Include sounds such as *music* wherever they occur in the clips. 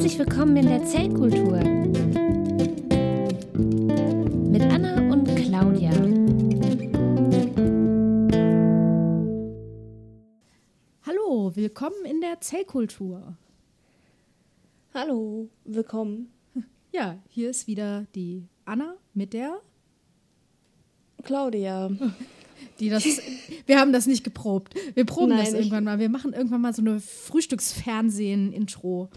Herzlich willkommen in der Zellkultur mit Anna und Claudia. Hallo, willkommen in der Zellkultur. Hallo, willkommen. *laughs* Ja, hier ist wieder die Anna mit der, Claudia. *laughs* die das. wir haben das nicht geprobt. Wir proben Nein, das irgendwann mal. Wir machen irgendwann mal so eine Frühstücksfernsehen-Intro.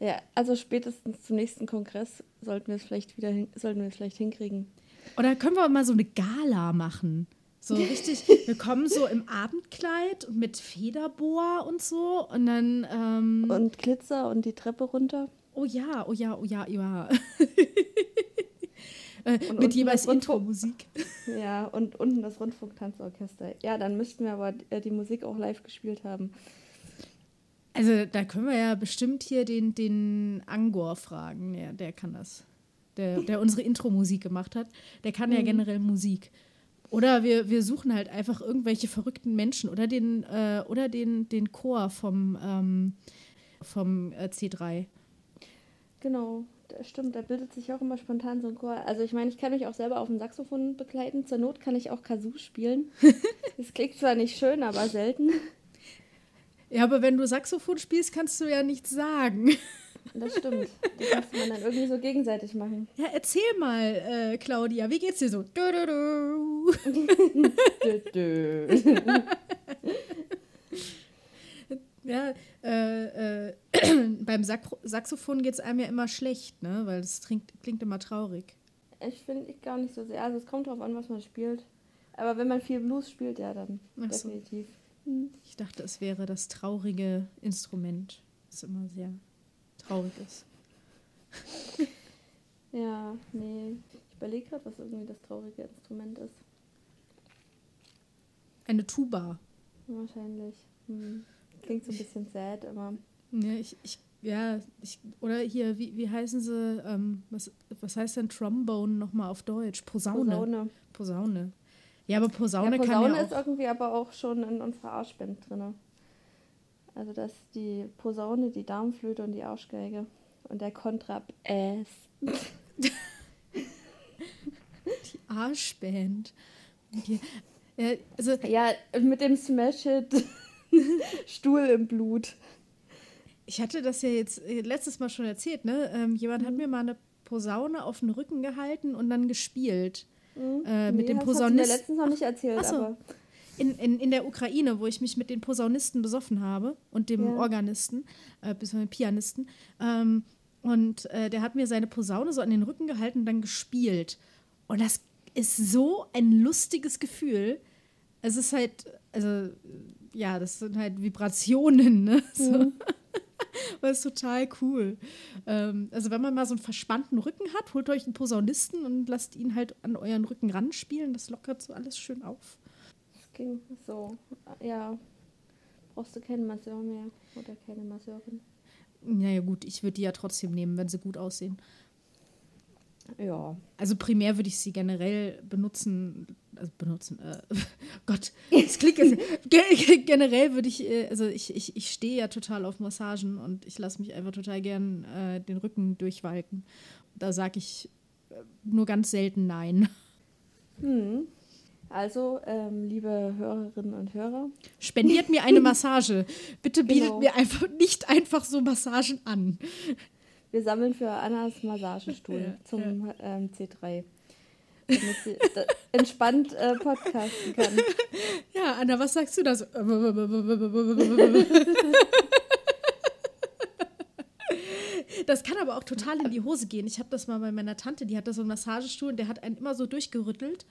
Ja, also spätestens zum nächsten Kongress sollten wir es vielleicht wieder hin, sollten wir es vielleicht hinkriegen. Oder können wir mal so eine Gala machen? So *laughs* richtig, wir kommen so im Abendkleid und mit Federboa und so. Und dann, ähm, Und Glitzer und die Treppe runter. oh ja, oh ja, oh ja, ja. *laughs* äh, mit jeweils Intro-Musik. *laughs* Ja, und unten das Rundfunktanzorchester. Ja, dann müssten wir aber äh, die Musik auch live gespielt haben. Also da können wir ja bestimmt hier den, den Angor fragen. Ja, der kann das. Der, der unsere Intro-Musik gemacht hat. Der kann ja generell Musik. Oder wir, wir suchen halt einfach irgendwelche verrückten Menschen oder den, äh, oder den, den Chor vom, ähm, vom äh, C3. Genau, das stimmt. Da bildet sich auch immer spontan so ein Chor. Also ich meine, ich kann mich auch selber auf dem Saxophon begleiten. Zur Not kann ich auch Kazoo spielen. *laughs* Das klingt zwar nicht schön, aber selten. Ja, aber wenn du Saxophon spielst, kannst du ja nichts sagen. *laughs* Das stimmt. Das müsste man dann irgendwie so gegenseitig machen. Ja, erzähl mal, äh, Claudia, wie geht's dir so? Du, du, du. *laughs* *laughs* Ja, äh, äh, *clears throat* beim Sak Saxophon geht es einem ja immer schlecht, ne? Weil es klingt, immer traurig. Ich finde ich gar nicht so sehr. Also es kommt drauf an, was man spielt. Aber wenn man viel Blues spielt, ja, dann so. definitiv. Ich dachte, es wäre das traurige Instrument, das immer sehr traurig ist. *laughs* Ja, nee. Ich überlege gerade, was irgendwie das traurige Instrument ist. Eine Tuba. Wahrscheinlich. Hm. Klingt so ein bisschen sad, aber Ja, ich, ich, ja, ich, oder hier, wie, wie heißen sie, ähm, was, was heißt denn Trombone nochmal auf Deutsch? Posaune. Posaune. Posaune. Ja, aber Posaune, ja, kann Posaune ja ist auch. irgendwie aber auch schon in unserer Arschband drin. Also das ist die Posaune, die Darmflöte und die Arschgeige. Und der Kontrabass. Die Arschband. Die, ja, also, Ja, mit dem Smash-Hit *laughs* Stuhl im Blut. Ich hatte das ja jetzt äh, letztes Mal schon erzählt, ne? Ähm, jemand Mhm. hat mir mal eine Posaune auf den Rücken gehalten und dann gespielt. Hm? Äh, mit dem das hast du mir Posaunist. letztens noch nicht erzählt, Ach aber In, in, in der Ukraine, wo ich mich mit den Posaunisten besoffen habe und dem Ja. Organisten, äh, bis dem Pianisten. Ähm, und äh, der hat mir seine Posaune so an den Rücken gehalten und dann gespielt. Und das ist so ein lustiges Gefühl. Es ist halt, also, ja, das sind halt Vibrationen, ne? *laughs* So. Mhm. *laughs* Das ist total cool. Ähm, also, wenn man mal so einen verspannten Rücken hat, holt euch einen Posaunisten und lasst ihn halt an euren Rücken ranspielen. Das lockert so alles schön auf. es ging so. Ja, brauchst du keinen Masseur mehr oder keine Masseurin. Naja, gut, ich würde die ja trotzdem nehmen, wenn sie gut aussehen. Ja. Also primär würde ich sie generell benutzen, also benutzen, äh, *laughs* Gott, *laughs* das klingt jetzt, ge generell würde ich, äh, also ich, ich, ich stehe ja total auf Massagen und ich lasse mich einfach total gern äh, den Rücken durchwalken. Da sage ich äh, nur ganz selten Nein. *laughs* Hm. Also, ähm, liebe Hörerinnen und Hörer, Spendiert mir eine Massage. Bitte bietet Genau. mir einfach nicht einfach so Massagen an. wir sammeln für Annas Massagestuhl Ja, zum Ähm, C3. Damit sie entspannt äh, podcasten kann. *laughs* Ja, Anna, was sagst du da so? Das kann aber auch total in die Hose gehen. Ich habe das mal bei meiner Tante, die hatte so einen Massagestuhl und der hat einen immer so durchgerüttelt.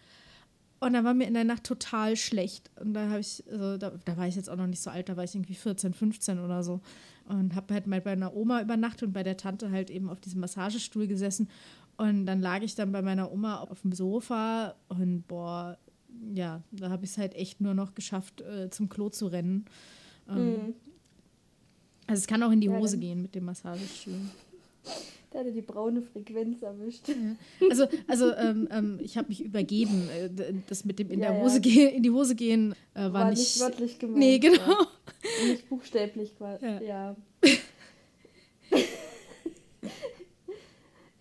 Und da war mir in der Nacht total schlecht. Und da habe ich, also da, da war ich jetzt auch noch nicht so alt, da war ich irgendwie 14, 15 oder so. Und habe halt mal bei einer Oma übernachtet und bei der Tante halt eben auf diesem Massagestuhl gesessen. Und dann lag ich dann bei meiner Oma auf dem Sofa und boah, ja, da habe ich es halt echt nur noch geschafft, äh, zum Klo zu rennen. Ähm, Hm. Also es kann auch in die Ja, Hose dann- gehen mit dem Massagestuhl. Da hat er die braune Frequenz erwischt. Also, also ähm, ähm, ich habe mich übergeben. Äh, Das mit dem in Ja, der ja. Hose gehen, in die Hose gehen, äh, war, War nicht. nicht wörtlich gemeint. nee, genau. Ja. Nicht buchstäblich quasi. Ja. Ja.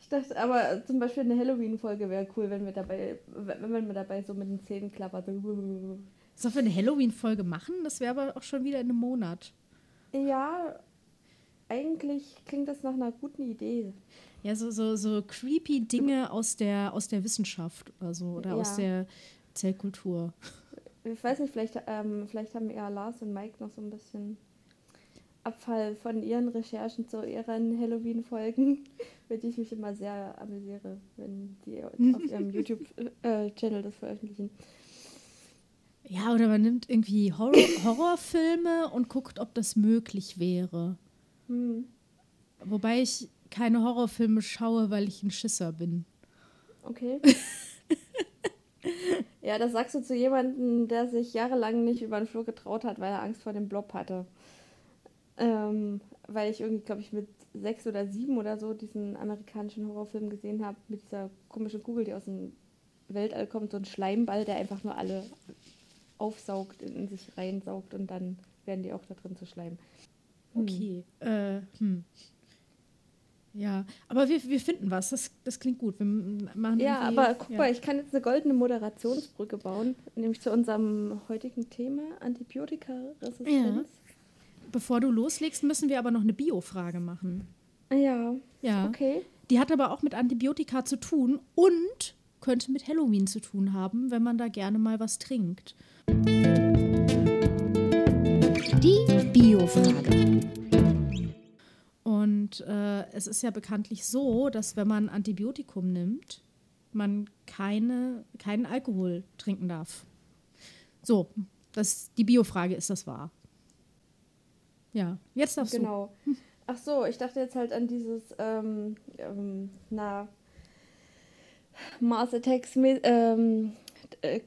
Ich dachte, aber zum Beispiel eine Halloween-Folge wäre cool, wenn wir dabei, wenn wir dabei so mit den Zähnen klappert. Sollen wir eine Halloween-Folge machen? Das wäre aber auch schon wieder in einem Monat. Ja, eigentlich klingt das nach einer guten Idee. Ja, so, so, so creepy Dinge aus der, aus der Wissenschaft oder so, oder Ja. aus der Zellkultur. Ich weiß nicht, vielleicht, ähm, vielleicht haben ja Lars und Mike noch so ein bisschen Abfall von ihren Recherchen zu ihren Halloween-Folgen, *laughs* mit die ich mich immer sehr amüsiere, wenn die auf ihrem *laughs* YouTube-Channel das veröffentlichen. Ja, oder man nimmt irgendwie Horror Horrorfilme und guckt, ob das möglich wäre. Hm. Wobei ich keine Horrorfilme schaue, weil ich ein Schisser bin. Okay. *laughs* ja, das sagst du zu jemandem, der sich jahrelang nicht über den Flur getraut hat, weil er Angst vor dem Blob hatte. Ähm, weil ich irgendwie, glaube ich, mit sechs oder sieben oder so diesen amerikanischen Horrorfilm gesehen habe, mit dieser komischen Kugel, die aus dem Weltall kommt, so ein Schleimball, der einfach nur alle aufsaugt, in, sich reinsaugt und dann werden die auch da drin zu Schleim. Okay. Äh, hm. Ja, aber wir, wir finden was. Das, das klingt gut. Wir machen Ja, aber guck ja. mal, ich kann jetzt eine goldene Moderationsbrücke bauen, nämlich zu unserem heutigen Thema Antibiotikaresistenz. Bevor du loslegst, müssen wir aber noch eine Bio-Frage machen. Ja, Ja. okay. Die hat aber auch mit Antibiotika zu tun und könnte mit Halloween zu tun haben, wenn man da gerne mal was trinkt. Die Bio-Frage. Und äh, es ist ja bekanntlich so, dass wenn man Antibiotikum nimmt, man keine, keinen Alkohol trinken darf. So, das, die Biofrage ist das wahr. Ja, jetzt darfst Genau. Ach so, ich dachte jetzt halt an dieses, ähm, ähm, na, Mars Attacks, ähm, äh,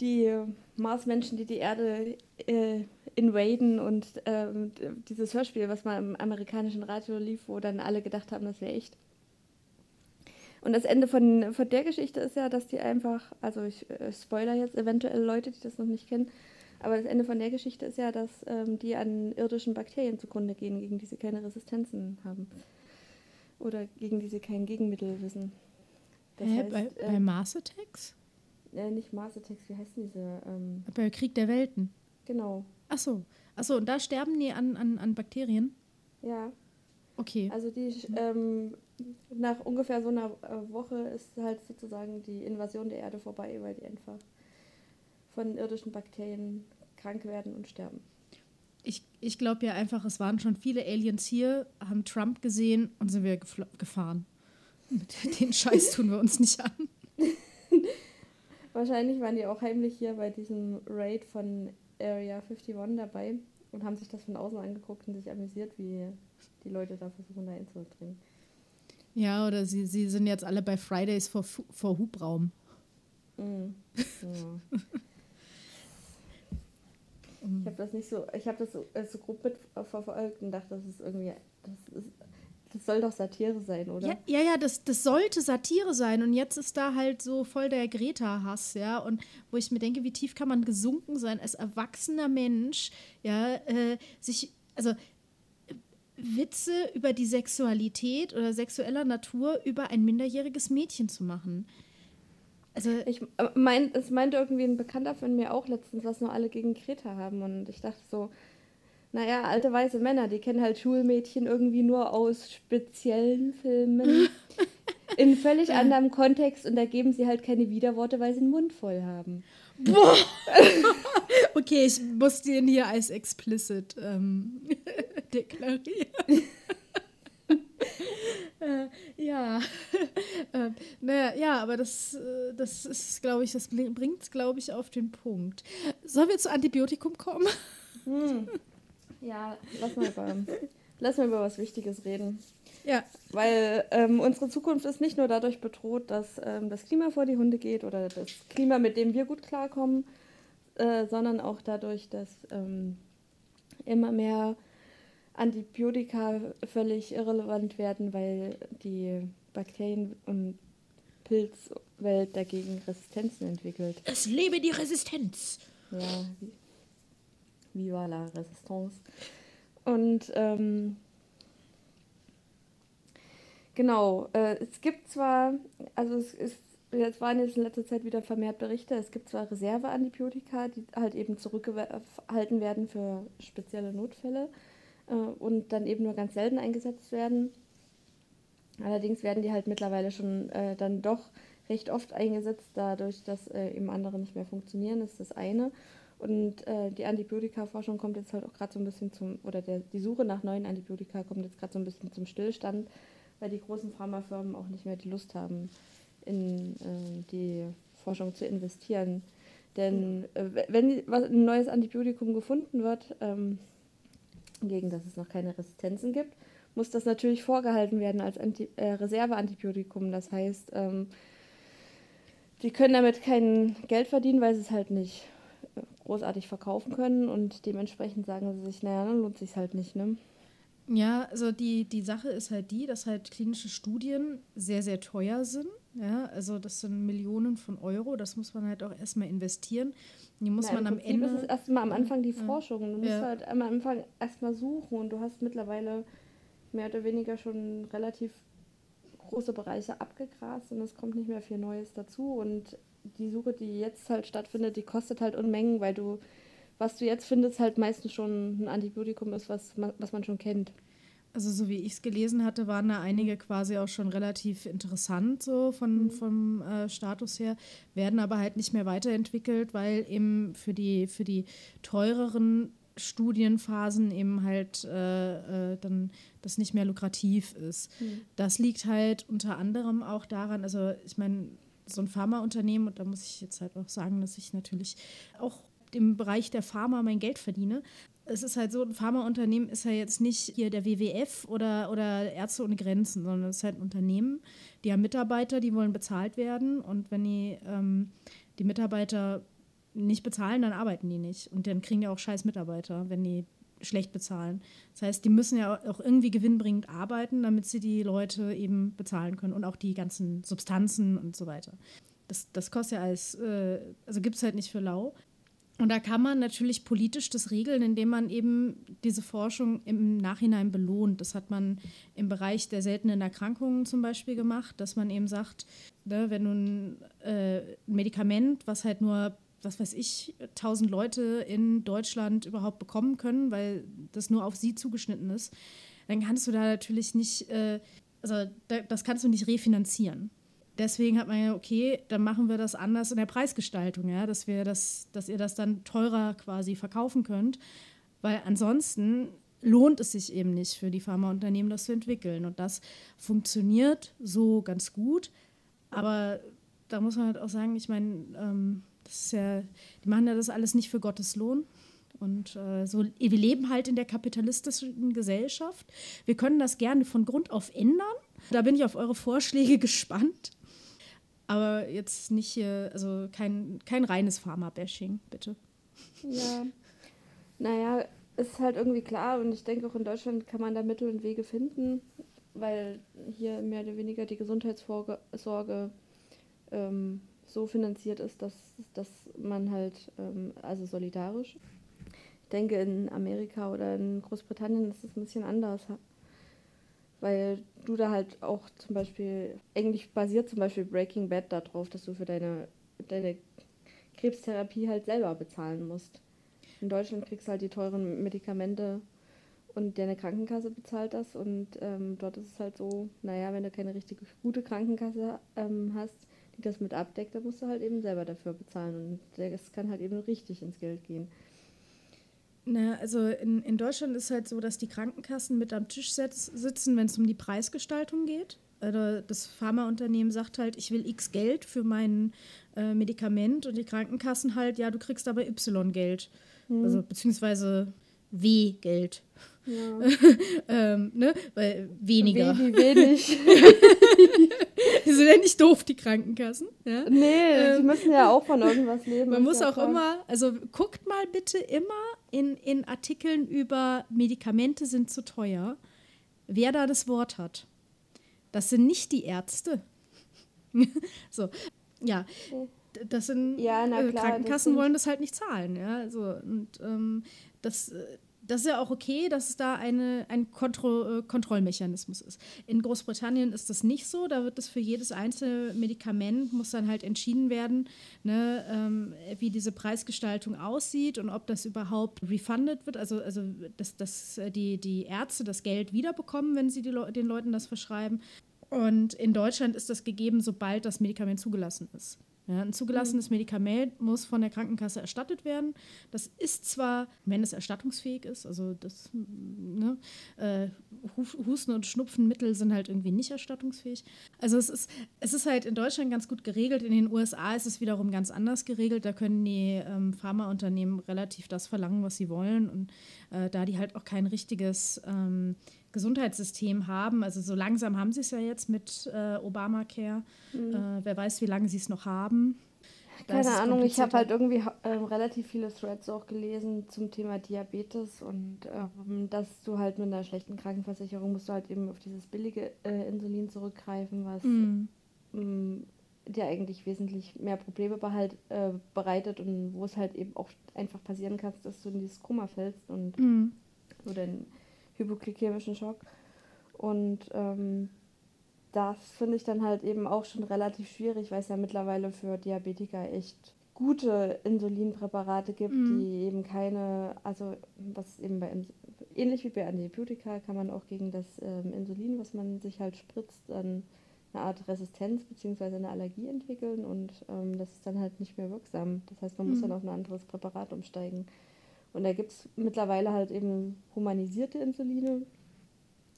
die Marsmenschen, die die Erde äh, invaden und ähm, dieses Hörspiel, was mal im amerikanischen Radio lief, wo dann alle gedacht haben, das wäre echt. Und das Ende von, von der Geschichte ist ja, dass die einfach, also ich äh, spoiler jetzt eventuell Leute, die das noch nicht kennen, aber das Ende von der Geschichte ist ja, dass ähm, die an irdischen Bakterien zugrunde gehen, gegen die sie keine Resistenzen haben. Oder gegen die sie kein Gegenmittel wissen. Das Hä, heißt, bei, äh, bei Mars Attacks? äh, nicht Mars Attacks, wie heißen diese? Ähm, Bei Krieg der Welten. genau, Ach so. Ach so, und da sterben die an, an, an Bakterien? ja. Okay. Also die ähm, nach ungefähr so einer äh, Woche ist halt sozusagen die Invasion der Erde vorbei, weil die einfach von irdischen Bakterien krank werden und sterben. Ich, ich glaube ja einfach, es waren schon viele Aliens hier, haben Trump gesehen und sind wir gefahren. Mit *laughs* den Scheiß tun wir uns nicht an. *laughs* Wahrscheinlich waren die auch heimlich hier bei diesem Raid von Area 51 dabei und haben sich das von außen angeguckt und sich amüsiert, wie die Leute da versuchen, da einzudringen. Ja, oder sie, sie sind jetzt alle bei Fridays vor, vor Hubraum. Mhm. Ja. *laughs* Ich habe das nicht so, ich habe das so, äh, so grob mitverfolgt und dachte, das ist irgendwie, das, ist, das soll doch Satire sein, oder? Ja, ja, ja das, das sollte Satire sein. Und jetzt ist da halt so voll der Greta-Hass, ja. Und wo ich mir denke, wie tief kann man gesunken sein als erwachsener Mensch, ja, äh, sich, also Witze über die Sexualität oder sexueller Natur über ein minderjähriges Mädchen zu machen. Also, Ich äh, mein, es meinte irgendwie ein Bekannter von mir auch letztens, was nur alle gegen Greta haben. Und ich dachte so, naja, alte weiße Männer, die kennen halt Schulmädchen irgendwie nur aus speziellen Filmen. *laughs* In völlig anderem Kontext und da geben sie halt keine Widerworte, weil sie den Mund voll haben. *laughs* okay, ich muss den hier als explicit ähm, *laughs* deklarieren. Ja, *laughs* äh, naja, ja, aber das, äh, das ist, glaube ich, das bringt es, glaube ich, auf den Punkt. Sollen wir zu Antibiotikum kommen? Ja, lass mal über, lass mal über was Wichtiges reden. Ja, Weil ähm, unsere Zukunft ist nicht nur dadurch bedroht, dass ähm, das Klima vor die Hunde geht oder das Klima, mit dem wir gut klarkommen, äh, sondern auch dadurch, dass ähm, immer mehr Antibiotika völlig irrelevant werden, weil die Bakterien- und Pilzwelt dagegen Resistenzen entwickelt. es lebe die Resistenz. Ja, vi- viva la Resistance. Und ähm, Genau, äh, es gibt zwar, also es ist, jetzt waren jetzt in letzter Zeit wieder vermehrt Berichte, es gibt zwar Reserveantibiotika, die halt eben zurückgehalten werden für spezielle Notfälle äh, und dann eben nur ganz selten eingesetzt werden. Allerdings werden die halt mittlerweile schon äh, dann doch recht oft eingesetzt, dadurch, dass äh, eben andere nicht mehr funktionieren, ist das eine. Und äh, die Antibiotika-Forschung kommt jetzt halt auch gerade so ein bisschen zum, oder der, die Suche nach neuen Antibiotika kommt jetzt gerade so ein bisschen zum Stillstand, weil die großen Pharmafirmen auch nicht mehr die Lust haben, in äh, die Forschung zu investieren. Denn äh, wenn ein neues Antibiotikum gefunden wird, ähm, gegen das es noch keine Resistenzen gibt, muss das natürlich vorgehalten werden als Anti äh, Reserveantibiotikum. Das heißt, ähm, die können damit kein Geld verdienen, weil sie es halt nicht äh, großartig verkaufen können und dementsprechend sagen sie sich, naja, dann lohnt sich halt nicht, ne? Ja, also die, die Sache ist halt die, dass halt klinische Studien sehr, sehr teuer sind. Ja, also das sind Millionen von Euro, das muss man halt auch erstmal investieren. Die muss Na, man am Ende. Das ist erstmal am Anfang die Forschung. Du musst ja. halt am Anfang erstmal suchen und du hast mittlerweile mehr oder weniger schon relativ große Bereiche abgegrast und es kommt nicht mehr viel Neues dazu. Und die Suche, die jetzt halt stattfindet, die kostet halt Unmengen, weil du, was du jetzt findest, halt meistens schon ein Antibiotikum ist, was man, was man schon kennt. Also so wie ich es gelesen hatte, waren da einige quasi auch schon relativ interessant so von, mhm. vom äh, Status her, werden aber halt nicht mehr weiterentwickelt, weil eben für die, für die teureren Studienphasen eben halt äh, äh, dann das nicht mehr lukrativ ist. Mhm. Das liegt halt unter anderem auch daran, also ich meine, so ein Pharmaunternehmen, und da muss ich jetzt halt auch sagen, dass ich natürlich auch im Bereich der Pharma mein Geld verdiene. Es ist halt so, ein Pharmaunternehmen ist ja jetzt nicht hier der WWF oder, oder Ärzte ohne Grenzen, sondern es ist halt ein Unternehmen, die haben Mitarbeiter, die wollen bezahlt werden und wenn die, ähm, die Mitarbeiter nicht bezahlen, dann arbeiten die nicht. Und dann kriegen die auch scheiß Mitarbeiter, wenn die schlecht bezahlen. Das heißt, die müssen ja auch irgendwie gewinnbringend arbeiten, damit sie die Leute eben bezahlen können und auch die ganzen Substanzen und so weiter. Das, das kostet ja alles, äh, also gibt es halt nicht für lau. Und da kann man natürlich politisch das regeln, indem man eben diese Forschung im Nachhinein belohnt. Das hat man im Bereich der seltenen Erkrankungen zum Beispiel gemacht, dass man eben sagt, ne, wenn du ein, äh, Medikament, was halt nur was weiß ich, tausend Leute in Deutschland überhaupt bekommen können, weil das nur auf sie zugeschnitten ist, dann kannst du da natürlich nicht, äh, also da, das kannst du nicht refinanzieren. Deswegen hat man ja, okay, dann machen wir das anders in der Preisgestaltung, ja, dass wir das, dass ihr das dann teurer quasi verkaufen könnt. Weil ansonsten lohnt es sich eben nicht für die Pharmaunternehmen, das zu entwickeln. Und das funktioniert so ganz gut. Aber da muss man halt auch sagen, ich meine, ähm, das ist ja, die machen ja das alles nicht für Gottes Lohn. Und äh, so, wir leben halt in der kapitalistischen Gesellschaft. Wir können das gerne von Grund auf ändern. Da bin ich auf eure Vorschläge *laughs* gespannt. Aber jetzt nicht hier, also kein, kein reines Pharma-Bashing, bitte. Ja. Naja, ist halt irgendwie klar und ich denke auch in Deutschland kann man da Mittel und Wege finden, weil hier mehr oder weniger die Gesundheitssorge ähm, so finanziert ist, dass, dass man halt, ähm, also solidarisch. Ich denke, in Amerika oder in Großbritannien ist es ein bisschen anders, weil du da halt auch zum Beispiel, eigentlich basiert zum Beispiel Breaking Bad darauf, dass du für deine, deine Krebstherapie halt selber bezahlen musst. In Deutschland kriegst du halt die teuren Medikamente und deine Krankenkasse bezahlt das und ähm, dort ist es halt so, naja, wenn du keine richtig gute Krankenkasse ähm, hast, die das mit abdeckt, dann musst du halt eben selber dafür bezahlen. Und das kann halt eben richtig ins Geld gehen. Na, also in, in Deutschland ist halt so, dass die Krankenkassen mit am Tisch sitzen, wenn es um die Preisgestaltung geht. Also das Pharmaunternehmen sagt halt, ich will X Geld für mein äh, Medikament und die Krankenkassen halt, ja, du kriegst aber Y Geld. Hm. Also beziehungsweise W Geld. Ja. *laughs* ähm, ne? Weil weniger. Wie wenig. *laughs* die *laughs* sind ja nicht doof, die Krankenkassen. Ja? Nee, ähm, die müssen ja auch von irgendwas leben. Man muss auch klar. immer, also guckt mal bitte immer in, in Artikeln über Medikamente sind zu teuer, wer da das Wort hat. Das sind nicht die Ärzte. *laughs* so, ja. Das sind ja, äh, klar, Krankenkassen das wollen das halt nicht zahlen, ja. Also, und ähm, das äh, das ist ja auch okay, dass es da eine, ein Kontro äh, Kontrollmechanismus ist. In Großbritannien ist das nicht so. Da wird es für jedes einzelne Medikament, muss dann halt entschieden werden, ne, ähm, wie diese Preisgestaltung aussieht und ob das überhaupt refunded wird, also, also dass, dass die, die Ärzte das Geld wiederbekommen, wenn sie Le den Leuten das verschreiben. Und in Deutschland ist das gegeben, sobald das Medikament zugelassen ist. Ja, ein zugelassenes mhm. Medikament muss von der Krankenkasse erstattet werden. Das ist zwar, wenn es erstattungsfähig ist, also das, ne, äh, Husten- und Schnupfenmittel sind halt irgendwie nicht erstattungsfähig. Also es ist, es ist halt in Deutschland ganz gut geregelt. In den USA ist es wiederum ganz anders geregelt. Da können die ähm, Pharmaunternehmen relativ das verlangen, was sie wollen. Und äh, da die halt auch kein richtiges ähm, Gesundheitssystem haben. Also so langsam haben sie es ja jetzt mit äh, Obamacare. Mhm. Äh, wer weiß, wie lange sie es noch haben. Keine Ahnung, ich habe halt irgendwie äh, relativ viele Threads auch gelesen zum Thema Diabetes und ähm, dass du halt mit einer schlechten Krankenversicherung musst du halt eben auf dieses billige äh, Insulin zurückgreifen, was mhm. mh, dir eigentlich wesentlich mehr Probleme behalt, äh, bereitet und wo es halt eben auch einfach passieren kann, dass du in dieses Koma fällst und mhm. oder in hypoglykämischen Schock. Und ähm, das finde ich dann halt eben auch schon relativ schwierig, weil es ja mittlerweile für Diabetiker echt gute Insulinpräparate gibt, mhm. die eben keine, also was eben bei ähnlich wie bei Antibiotika kann man auch gegen das ähm, Insulin, was man sich halt spritzt, dann eine Art Resistenz bzw. eine Allergie entwickeln und ähm, das ist dann halt nicht mehr wirksam. Das heißt, man mhm. muss dann auf ein anderes Präparat umsteigen. Und da gibt es mittlerweile halt eben humanisierte Insuline.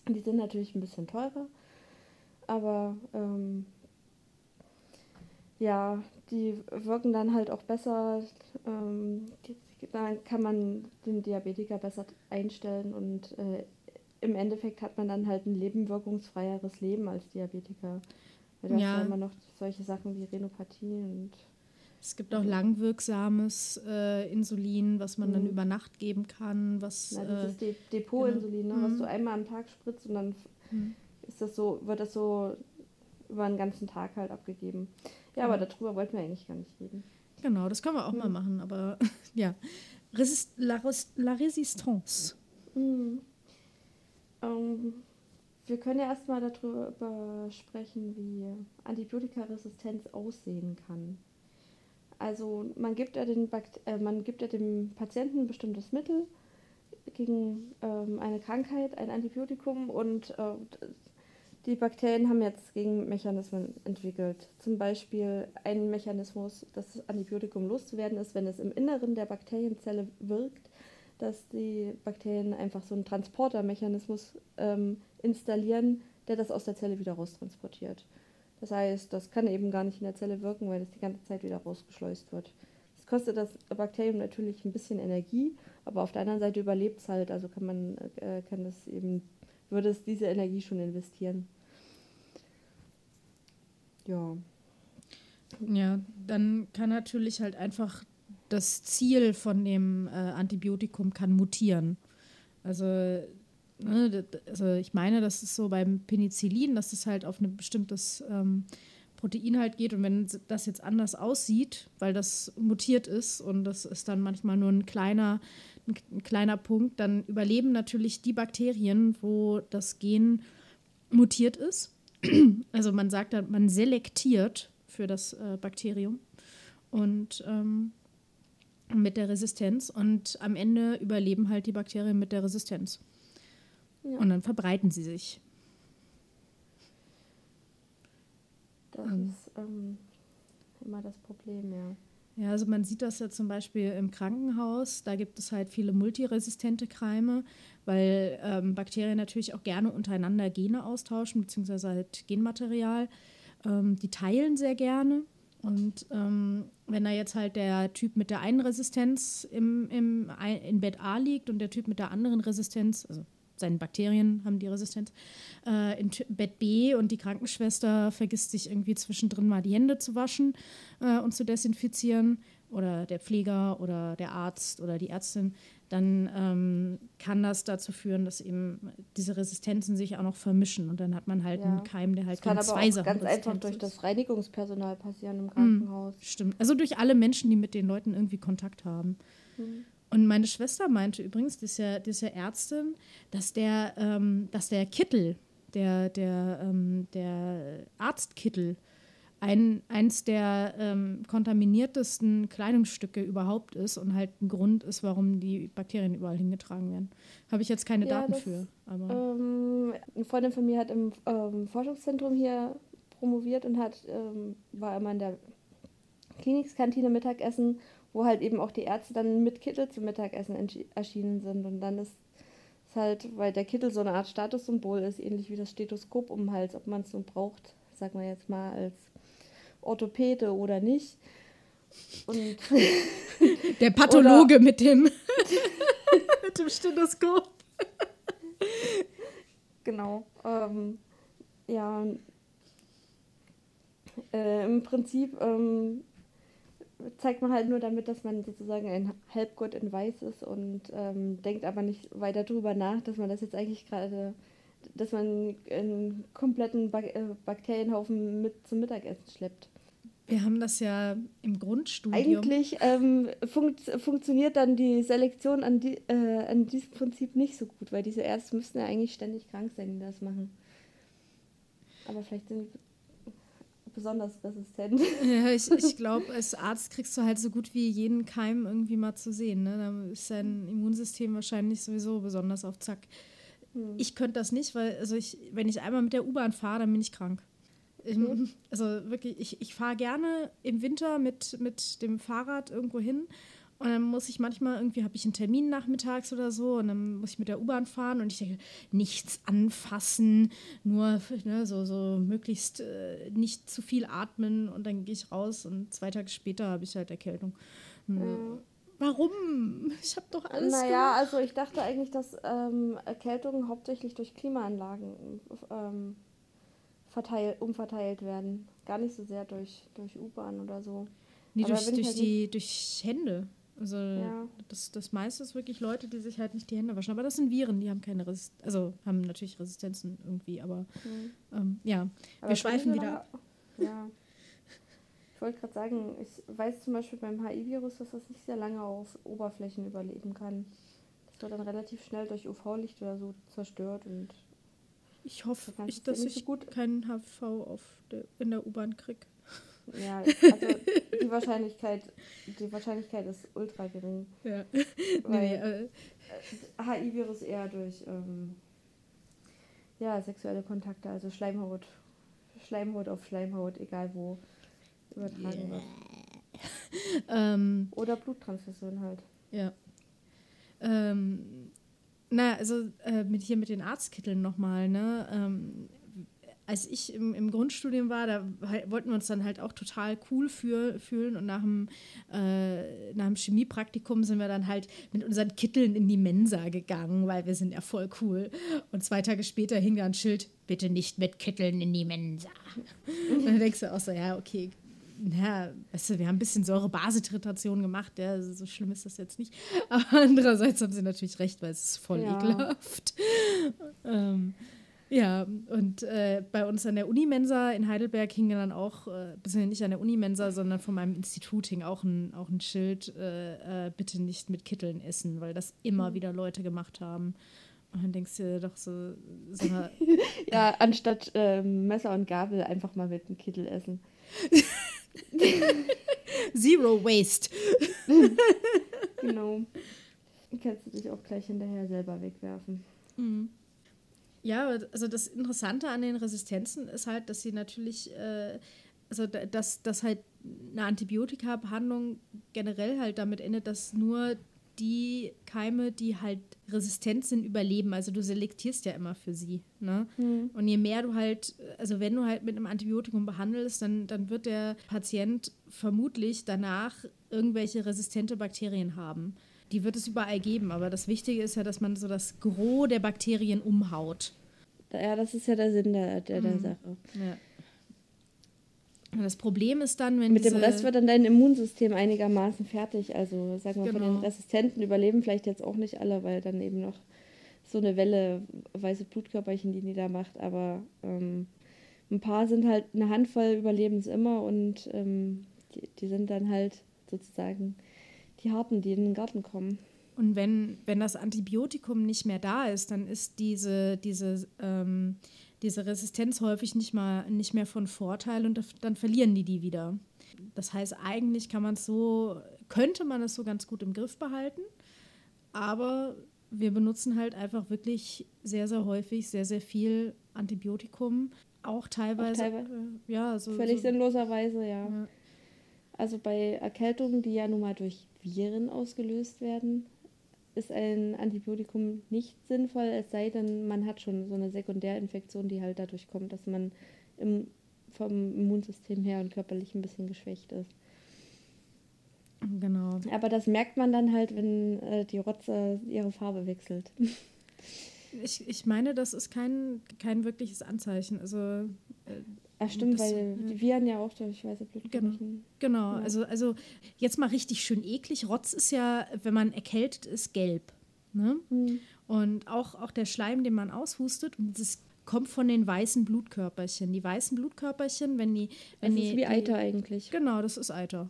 Die sind natürlich ein bisschen teurer, aber ähm, ja, die wirken dann halt auch besser. Ähm, dann kann man den Diabetiker besser einstellen und äh, im Endeffekt hat man dann halt ein lebenwirkungsfreieres Leben als Diabetiker. Weil du ja. hast ja immer noch solche Sachen wie Renopathie und es gibt auch langwirksames äh, Insulin, was man mhm. dann über Nacht geben kann. Was, Na, dieses äh, Depotinsulin, genau. ne, was mhm. du einmal am Tag spritzt und dann mhm. ist das so, wird das so über den ganzen Tag halt abgegeben. Ja, aber darüber wollten wir eigentlich gar nicht reden. Genau, das können wir auch mal mhm. machen, aber *laughs* ja. Resist la, la Resistance. Mhm. Ähm, wir können ja erstmal darüber sprechen, wie Antibiotikaresistenz aussehen kann. Also man gibt ja, den äh, man gibt ja dem Patienten ein bestimmtes Mittel gegen ähm, eine Krankheit, ein Antibiotikum und äh, die Bakterien haben jetzt Gegenmechanismen entwickelt. Zum Beispiel ein Mechanismus, das Antibiotikum loszuwerden ist, wenn es im Inneren der Bakterienzelle wirkt, dass die Bakterien einfach so einen Transportermechanismus ähm, installieren, der das aus der Zelle wieder raustransportiert. Das heißt, das kann eben gar nicht in der Zelle wirken, weil das die ganze Zeit wieder rausgeschleust wird. Das kostet das Bakterium natürlich ein bisschen Energie, aber auf der anderen Seite überlebt es halt, also kann man äh, kann das eben würde es diese Energie schon investieren. Ja. Ja, dann kann natürlich halt einfach das Ziel von dem äh, Antibiotikum kann mutieren. Also also ich meine, das ist so beim Penicillin, dass es halt auf ein bestimmtes ähm, Protein halt geht und wenn das jetzt anders aussieht, weil das mutiert ist und das ist dann manchmal nur ein kleiner, ein kleiner Punkt, dann überleben natürlich die Bakterien, wo das Gen mutiert ist. *clears throat* Also man sagt dann, man selektiert für das äh, Bakterium und ähm, mit der Resistenz und am Ende überleben halt die Bakterien mit der Resistenz. Ja. Und dann verbreiten sie sich. Das ähm. ist ähm, immer das Problem, ja. Ja, also man sieht das ja zum Beispiel im Krankenhaus. Da gibt es halt viele multiresistente Keime, weil ähm, Bakterien natürlich auch gerne untereinander Gene austauschen, beziehungsweise halt Genmaterial. Ähm, die teilen sehr gerne. Und ähm, wenn da jetzt halt der Typ mit der einen Resistenz im, im, in Bett A liegt und der Typ mit der anderen Resistenz, also seinen Bakterien haben die Resistenz, äh, in Bett B und die Krankenschwester vergisst sich irgendwie zwischendrin mal die Hände zu waschen äh, und zu desinfizieren oder der Pfleger oder der Arzt oder die Ärztin, dann ähm, kann das dazu führen, dass eben diese Resistenzen sich auch noch vermischen und dann hat man halt ja. einen Keim, der halt das kann zwei Sachen ganz einfach durch das Reinigungspersonal passieren im Krankenhaus. Mm, stimmt. Also durch alle Menschen, die mit den Leuten irgendwie Kontakt haben. Mhm. Und meine Schwester meinte übrigens, die ist ja, die ist ja Ärztin, dass der, ähm, dass der Kittel, der, der, ähm, der Arztkittel, ein, eins der ähm, kontaminiertesten Kleidungsstücke überhaupt ist und halt ein Grund ist, warum die Bakterien überall hingetragen werden. Habe ich jetzt keine Ja, Daten das- für. Aber Ähm, eine Freundin von mir hat im ähm, Forschungszentrum hier promoviert und hat, ähm, war immer in der Klinikskantine Mittagessen, wo halt eben auch die Ärzte dann mit Kittel zum Mittagessen erschienen sind. Und dann ist es halt, weil der Kittel so eine Art Statussymbol ist, ähnlich wie das Stethoskop um den Hals, ob man es so braucht, sagen wir jetzt mal als Orthopäde oder nicht. Und *laughs* der Pathologe mit dem, *laughs* mit dem Stethoskop. Genau. Ähm, ja. Äh, Im Prinzip ähm, zeigt man halt nur damit, dass man sozusagen ein Halbgott in Weiß ist und ähm, denkt aber nicht weiter drüber nach, dass man das jetzt eigentlich gerade, dass man einen kompletten Bak äh, Bakterienhaufen mit zum Mittagessen schleppt. Wir haben das ja im Grundstudium. Eigentlich ähm, funkt, funktioniert dann die Selektion an, die, äh, an diesem Prinzip nicht so gut, weil diese Ärzte müssten ja eigentlich ständig krank sein, die das machen. Aber vielleicht sind besonders resistent. Ja, *laughs* ich, ich glaube, als Arzt kriegst du halt so gut wie jeden Keim irgendwie mal zu sehen. Ne? Da ist dein Immunsystem wahrscheinlich sowieso besonders auf Zack. Hm. Ich könnte das nicht, weil also ich, wenn ich einmal mit der U-Bahn fahre, dann bin ich krank. Ich, Also wirklich, ich, ich fahre gerne im Winter mit, mit dem Fahrrad irgendwo hin und dann muss ich manchmal irgendwie, habe ich einen Termin nachmittags oder so und dann muss ich mit der U-Bahn fahren und ich denke, nichts anfassen, nur ne, so, so möglichst äh, nicht zu viel atmen und dann gehe ich raus und zwei Tage später habe ich halt Erkältung. Hm. Warum? Ich habe doch alles naja, also ich dachte eigentlich, dass ähm, Erkältungen hauptsächlich durch Klimaanlagen ähm, verteil, umverteilt werden. Gar nicht so sehr durch, durch U-Bahn oder so. Nee, Aber durch, durch, halt die, durch Hände. Also Ja. das, das meiste ist wirklich Leute, die sich halt nicht die Hände waschen. Aber das sind Viren, die haben keine Resistenz, also haben natürlich Resistenzen irgendwie, aber Hm. ähm, ja. Aber Wir schweifen wieder noch- Ja. Ich wollte gerade sagen, ich weiß zum Beispiel beim HI-Virus, dass das nicht sehr lange auf Oberflächen überleben kann. Das wird dann relativ schnell durch UV-Licht oder so zerstört und Ich hoffe, kannst ich, dass so ich gut- keinen HV auf der, in der U-Bahn krieg. ja, *laughs* also die Wahrscheinlichkeit, die Wahrscheinlichkeit ist ultra gering. Ja. nee, *laughs* nee, Weil äh, HI-Virus eher durch ähm, ja, sexuelle Kontakte, also Schleimhaut, Schleimhaut auf Schleimhaut, egal wo, übertragen wird. *laughs* ähm, Oder Bluttransfusion halt. Ja. Ähm, naja, also äh, mit hier mit den Arztkitteln nochmal, ne? Ähm, als ich im, im Grundstudium war, da wollten wir uns dann halt auch total cool für, fühlen und nach dem, äh, nach dem Chemiepraktikum sind wir dann halt mit unseren Kitteln in die Mensa gegangen, weil wir sind ja voll cool. Und zwei Tage später hing da ein Schild, bitte nicht mit Kitteln in die Mensa. Und dann denkst du auch so, ja, okay, ja, weißt du, wir haben ein bisschen Säure-Base-Tritation gemacht, ja, so schlimm ist das jetzt nicht. Aber *laughs* andererseits haben sie natürlich recht, weil es ist voll Ja. ekelhaft. ähm, ja, und äh, bei uns an der Unimensa in Heidelberg hing dann auch, äh, beziehungsweise nicht an der Unimensa, sondern von meinem Institut hing auch ein, auch ein Schild, äh, äh, bitte nicht mit Kitteln essen, weil das immer wieder Leute gemacht haben. Und dann denkst du dir doch so, so eine, *laughs* Ja, anstatt ähm, Messer und Gabel einfach mal mit einem Kittel essen. *laughs* Zero Waste. *laughs* Genau. Kannst du dich auch gleich hinterher selber wegwerfen. Ja, also das Interessante an den Resistenzen ist halt, dass sie natürlich, äh, also da- dass, dass halt eine Antibiotikabehandlung generell halt damit endet, dass nur die Keime, die halt resistent sind, überleben. Also du selektierst ja immer für sie. Ne? Und je mehr du halt, also wenn du halt mit einem Antibiotikum behandelst, dann, dann wird der Patient vermutlich danach irgendwelche resistente Bakterien haben. Die wird es überall geben, aber das Wichtige ist ja, dass man so das Gros der Bakterien umhaut. Ja, das ist ja der Sinn der, der, der Sache. Ja. Und das Problem ist dann, wenn Mit dem Rest wird dann dein Immunsystem einigermaßen fertig. Also sagen wir von Genau. den Resistenten überleben vielleicht jetzt auch nicht alle, weil dann eben noch so eine Welle weiße Blutkörperchen die niedermacht. Aber ähm, ein paar sind halt, eine Handvoll überleben es immer und ähm, die, die sind dann halt sozusagen die Harten, die in den Garten kommen. Und wenn, wenn das Antibiotikum nicht mehr da ist, dann ist diese, diese, ähm, diese Resistenz häufig nicht, mal, nicht mehr von Vorteil und dann verlieren die die wieder. Das heißt, eigentlich kann man es so, könnte man es so ganz gut im Griff behalten, aber wir benutzen halt einfach wirklich sehr, sehr häufig sehr, sehr viel Antibiotikum. Auch teilweise. Auch teilweise äh, ja, so, völlig so, sinnloserweise, ja. ja. Also bei Erkältungen, die ja nun mal durch Viren ausgelöst werden, ist ein Antibiotikum nicht sinnvoll, es sei denn, man hat schon so eine Sekundärinfektion, die halt dadurch kommt, dass man im, vom Immunsystem her und körperlich ein bisschen geschwächt ist. Genau. Aber das merkt man dann halt, wenn äh, die Rotze ihre Farbe wechselt. Ich, ich meine, das ist kein, kein wirkliches Anzeichen. Also, äh, Ach stimmt, das, weil ja. die Viren ja auch durch weiße Blut Genau, genau. Ja. Also, also jetzt mal richtig schön eklig. Rotz ist ja, wenn man erkältet ist, gelb. Ne? Mhm. Und auch, auch der Schleim, den man aushustet, das kommt von den weißen Blutkörperchen. Die weißen Blutkörperchen, wenn die. Wenn das ist die, wie Eiter die, eigentlich. Genau, das ist Eiter.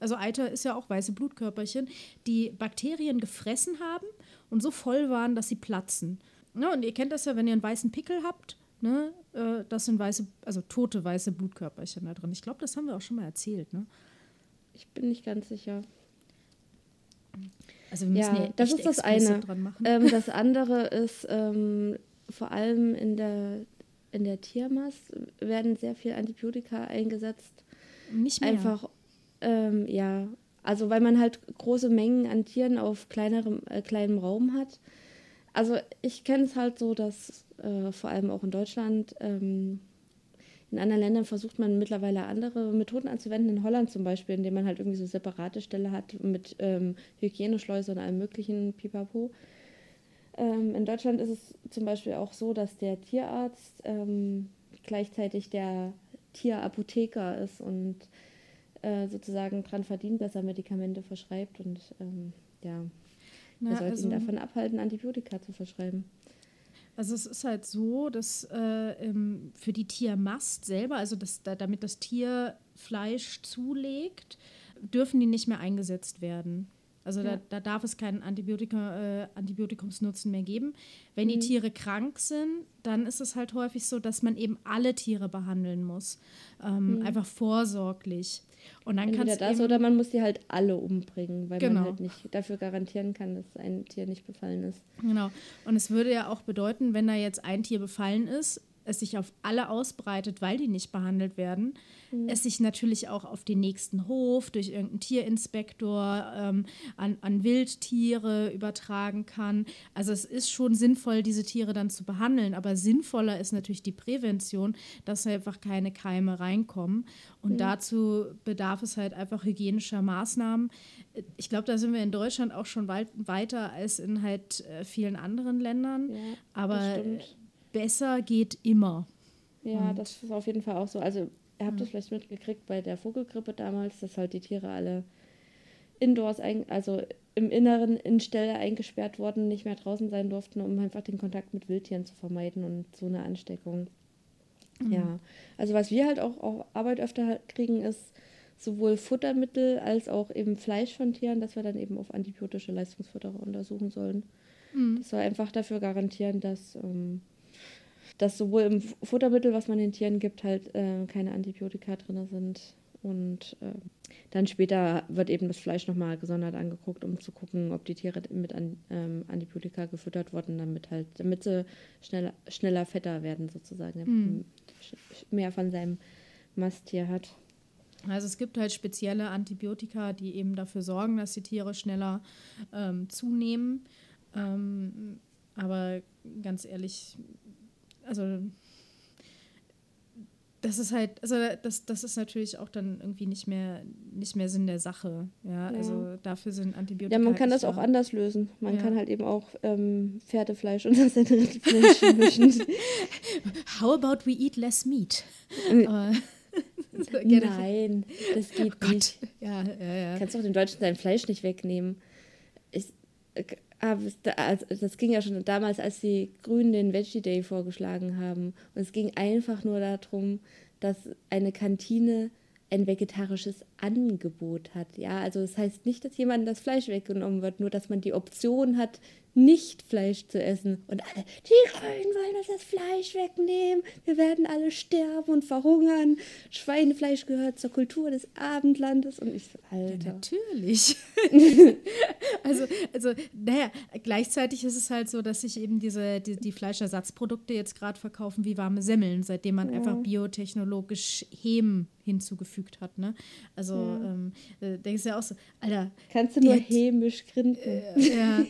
Also Eiter ist ja auch weiße Blutkörperchen, die Bakterien gefressen haben und so voll waren, dass sie platzen. Ja, und ihr kennt das ja, wenn ihr einen weißen Pickel habt, ne, äh, das sind weiße, also tote weiße Blutkörperchen da drin. Ich glaube, das haben wir auch schon mal erzählt, ne? Ich bin nicht ganz sicher. Also wir müssen ja, das ist das eine. Ähm, *laughs* das andere ist ähm, vor allem in der in der Tiermast werden sehr viel Antibiotika eingesetzt. Nicht mehr. Einfach ähm, ja, also weil man halt große Mengen an Tieren auf kleinerem, äh, kleinem Raum hat. Also ich kenne es halt so, dass äh, vor allem auch in Deutschland, ähm, in anderen Ländern versucht man mittlerweile andere Methoden anzuwenden. In Holland zum Beispiel, indem man halt irgendwie so separate Stelle hat mit ähm, Hygieneschleuse und allem möglichen Pipapo. Ähm, in Deutschland ist es zum Beispiel auch so, dass der Tierarzt ähm, gleichzeitig der Tierapotheker ist und äh, sozusagen dran verdient, dass er Medikamente verschreibt und ähm, ja, Na, er sollte also, ihn davon abhalten, Antibiotika zu verschreiben. Also es ist halt so, dass äh, für die Tiermast selber, also das, da, damit das Tier Fleisch zulegt, dürfen die nicht mehr eingesetzt werden. Also ja. da, da, darf es keinen Antibiotika, äh, Antibiotikumsnutzen mehr geben. Wenn mhm. die Tiere krank sind, dann ist es halt häufig so, dass man eben alle Tiere behandeln muss. Ähm, mhm. Einfach vorsorglich. Und dann Entweder das oder man muss die halt alle umbringen, weil genau. man halt nicht dafür garantieren kann, dass ein Tier nicht befallen ist. Genau. Und es würde ja auch bedeuten, wenn da jetzt ein Tier befallen ist, es sich auf alle ausbreitet, weil die nicht behandelt werden, mhm. es sich natürlich auch auf den nächsten Hof durch irgendeinen Tierinspektor ähm, an, an Wildtiere übertragen kann. Also es ist schon sinnvoll, diese Tiere dann zu behandeln, aber sinnvoller ist natürlich die Prävention, dass einfach keine Keime reinkommen. Und mhm. dazu bedarf es halt einfach hygienischer Maßnahmen. Ich glaube, da sind wir in Deutschland auch schon weit, weiter als in halt äh, vielen anderen Ländern. Ja, aber besser geht immer. Ja, und das ist auf jeden Fall auch so. Also, ihr habt ja. das vielleicht mitgekriegt bei der Vogelgrippe damals, dass halt die Tiere alle indoors, also im Inneren in Ställe eingesperrt wurden, nicht mehr draußen sein durften, um einfach den Kontakt mit Wildtieren zu vermeiden und so eine Ansteckung. Mhm. Ja, also was wir halt auch auf Arbeit öfter kriegen, ist sowohl Futtermittel als auch eben Fleisch von Tieren, dass wir dann eben auf antibiotische Leistungsfutterer untersuchen sollen. Mhm. Das soll einfach dafür garantieren, dass ähm, dass sowohl im Futtermittel, was man den Tieren gibt, halt äh, keine Antibiotika drin sind. Und äh, dann später wird eben das Fleisch nochmal gesondert angeguckt, um zu gucken, ob die Tiere mit an, ähm, Antibiotika gefüttert wurden, damit halt, damit sie schneller, schneller fetter werden, sozusagen, mhm. mehr von seinem Masttier hat. Also es gibt halt spezielle Antibiotika, die eben dafür sorgen, dass die Tiere schneller ähm, zunehmen. Ähm, aber ganz ehrlich, also das ist halt, also das, das ist natürlich auch dann irgendwie nicht mehr, nicht mehr Sinn der Sache. Ja, ja. also dafür sind Antibiotika. Ja, man kann das auch da. anders lösen. Man ja. kann halt eben auch ähm, Pferdefleisch und das Rindfleisch *laughs* mischen. How about we eat less meat? *laughs* Nein, das geht oh nicht. Ja, ja, ja. Kannst auch dem Deutschen sein Fleisch nicht wegnehmen. Ich, äh, das ging ja schon damals, als die Grünen den Veggie Day vorgeschlagen haben. Und es ging einfach nur darum, dass eine Kantine ein vegetarisches Angebot hat. Ja, also das heißt nicht, dass jemandem das Fleisch weggenommen wird, nur dass man die Option hat, nicht Fleisch zu essen. Und alle, die Grünen wollen uns das Fleisch wegnehmen. Wir werden alle sterben und verhungern. Schweinefleisch gehört zur Kultur des Abendlandes. Und ich so, Alter. Ja, natürlich. *laughs* also, also, naja, gleichzeitig ist es halt so, dass sich eben diese, die, die Fleischersatzprodukte jetzt gerade verkaufen wie warme Semmeln, seitdem man ja. einfach biotechnologisch Hemen hinzugefügt hat. Ne? Also ja. ähm, äh, denkst du ja auch so, Alter. Kannst du nur hat, hämisch grinsen. Äh, ja. *laughs*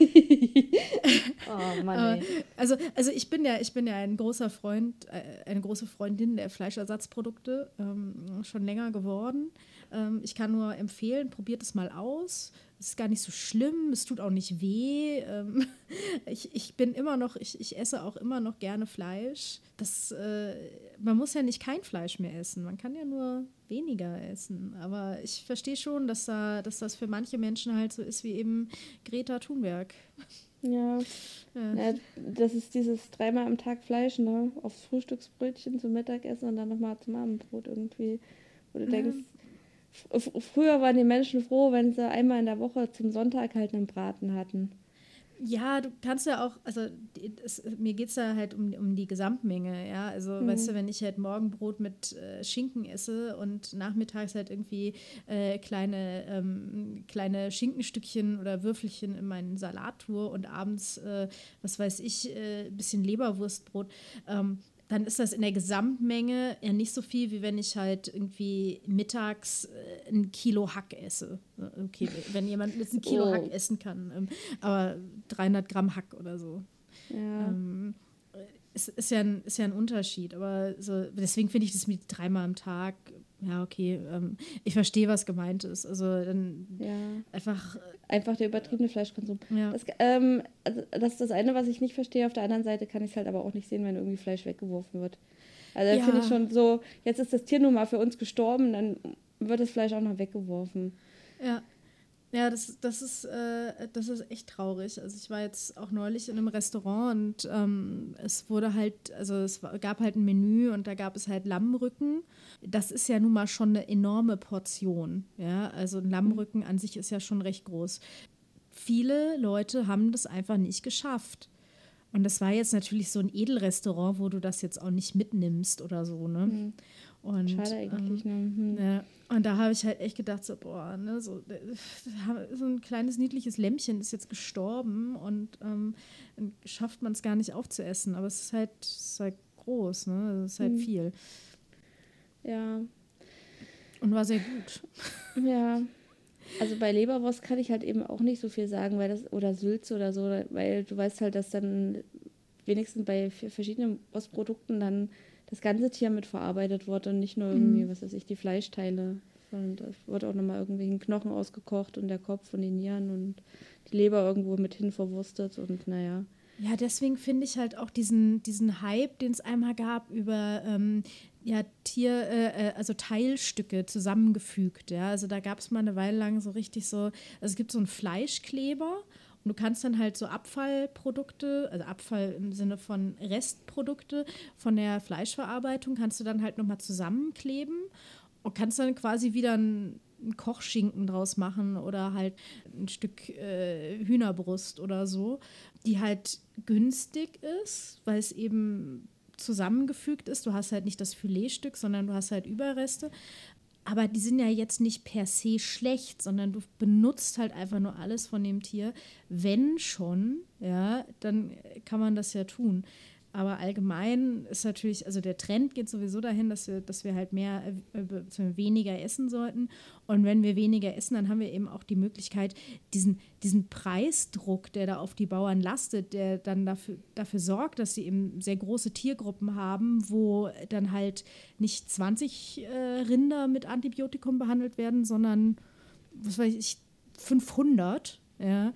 *laughs* oh Mann. also, also ich bin ja, ich bin ja ein großer Freund, äh, eine große Freundin der Fleischersatzprodukte, ähm, schon länger geworden. Ähm, ich kann nur empfehlen, probiert es mal aus. Es ist gar nicht so schlimm, es tut auch nicht weh. Ähm, *laughs* ich, ich bin immer noch, ich, ich esse auch immer noch gerne Fleisch. Das, äh, man muss ja nicht kein Fleisch mehr essen, man kann ja nur weniger essen. Aber ich verstehe schon, dass, da, dass das für manche Menschen halt so ist wie eben Greta Thunberg. Ja. ja. ja das ist dieses dreimal am Tag Fleisch, ne? Aufs Frühstücksbrötchen zum Mittagessen und dann nochmal zum Abendbrot irgendwie. Wo du ja. denkst, Früher waren die Menschen froh, wenn sie einmal in der Woche zum Sonntag halt einen Braten hatten. Ja, du kannst ja auch, also es, mir geht es da halt um, um die Gesamtmenge, ja. Also, mhm. weißt du, wenn ich halt Morgenbrot mit äh, Schinken esse und nachmittags halt irgendwie äh, kleine, ähm, kleine Schinkenstückchen oder Würfelchen in meinen Salat tue und abends, äh, was weiß ich, ein äh, bisschen Leberwurstbrot, ähm, dann ist das in der Gesamtmenge ja nicht so viel, wie wenn ich halt irgendwie mittags äh, ein Kilo Hack esse. Okay, wenn jemand jetzt ein Kilo oh. Hack essen kann, ähm, aber 300 Gramm Hack oder so. Ja. Ähm, ist, ist, ja ein, ist ja ein Unterschied, aber so, deswegen finde ich das mit dreimal am Tag ja, okay, ähm, ich verstehe, was gemeint ist. Also dann ja. einfach. Äh, einfach der übertriebene Fleischkonsum. Ja. Das, ähm, also das ist das eine, was ich nicht verstehe. Auf der anderen Seite kann ich es halt aber auch nicht sehen, wenn irgendwie Fleisch weggeworfen wird. Also ja. finde ich schon so, jetzt ist das Tier nun mal für uns gestorben, dann wird das Fleisch auch noch weggeworfen. Ja. Ja, das, das, ist, äh, das ist echt traurig. Also ich war jetzt auch neulich in einem Restaurant und ähm, es wurde halt, also es gab halt ein Menü und da gab es halt Lammrücken. Das ist ja nun mal schon eine enorme Portion. Ja, also ein Lammrücken an sich ist ja schon recht groß. Viele Leute haben das einfach nicht geschafft. Und das war jetzt natürlich so ein Edelrestaurant, wo du das jetzt auch nicht mitnimmst oder so, ne? Mhm. Und, Schade eigentlich, ähm, ne? Hm. Ja. Und da habe ich halt echt gedacht, so, boah, ne, so, so ein kleines niedliches Lämmchen ist jetzt gestorben und ähm, dann schafft man es gar nicht aufzuessen. Aber es ist halt, es ist halt groß, ne? Es ist halt mhm. viel. Ja. Und war sehr gut. Ja. Also bei Leberwurst kann ich halt eben auch nicht so viel sagen, weil das, oder Sülze oder so, weil du weißt halt, dass dann wenigstens bei verschiedenen Wurstprodukten dann das ganze Tier mit verarbeitet wurde und nicht nur irgendwie, mhm. was weiß ich, die Fleischteile. Und es wurde auch nochmal irgendwie ein Knochen ausgekocht und der Kopf und die Nieren und die Leber irgendwo mit hin verwurstet und naja. Ja, deswegen finde ich halt auch diesen, diesen Hype, den es einmal gab, über ähm, ja, Tier, äh, äh, also Teilstücke zusammengefügt. Ja? Also da gab es mal eine Weile lang so richtig so, also es gibt so einen Fleischkleber und du kannst dann halt so Abfallprodukte, also Abfall im Sinne von Restprodukte von der Fleischverarbeitung, kannst du dann halt nochmal zusammenkleben und kannst dann quasi wieder ein einen Kochschinken draus machen oder halt ein Stück äh, Hühnerbrust oder so, die halt günstig ist, weil es eben zusammengefügt ist. Du hast halt nicht das Filetstück, sondern du hast halt Überreste. Aber die sind ja jetzt nicht per se schlecht, sondern du benutzt halt einfach nur alles von dem Tier. Wenn schon, ja, dann kann man das ja tun. Aber allgemein ist natürlich, also der Trend geht sowieso dahin, dass wir, dass wir halt mehr, äh, weniger essen sollten. Und wenn wir weniger essen, dann haben wir eben auch die Möglichkeit, diesen, diesen Preisdruck, der da auf die Bauern lastet, der dann dafür, dafür sorgt, dass sie eben sehr große Tiergruppen haben, wo dann halt nicht 20 äh, Rinder mit Antibiotikum behandelt werden, sondern, was weiß ich, 500. Ja.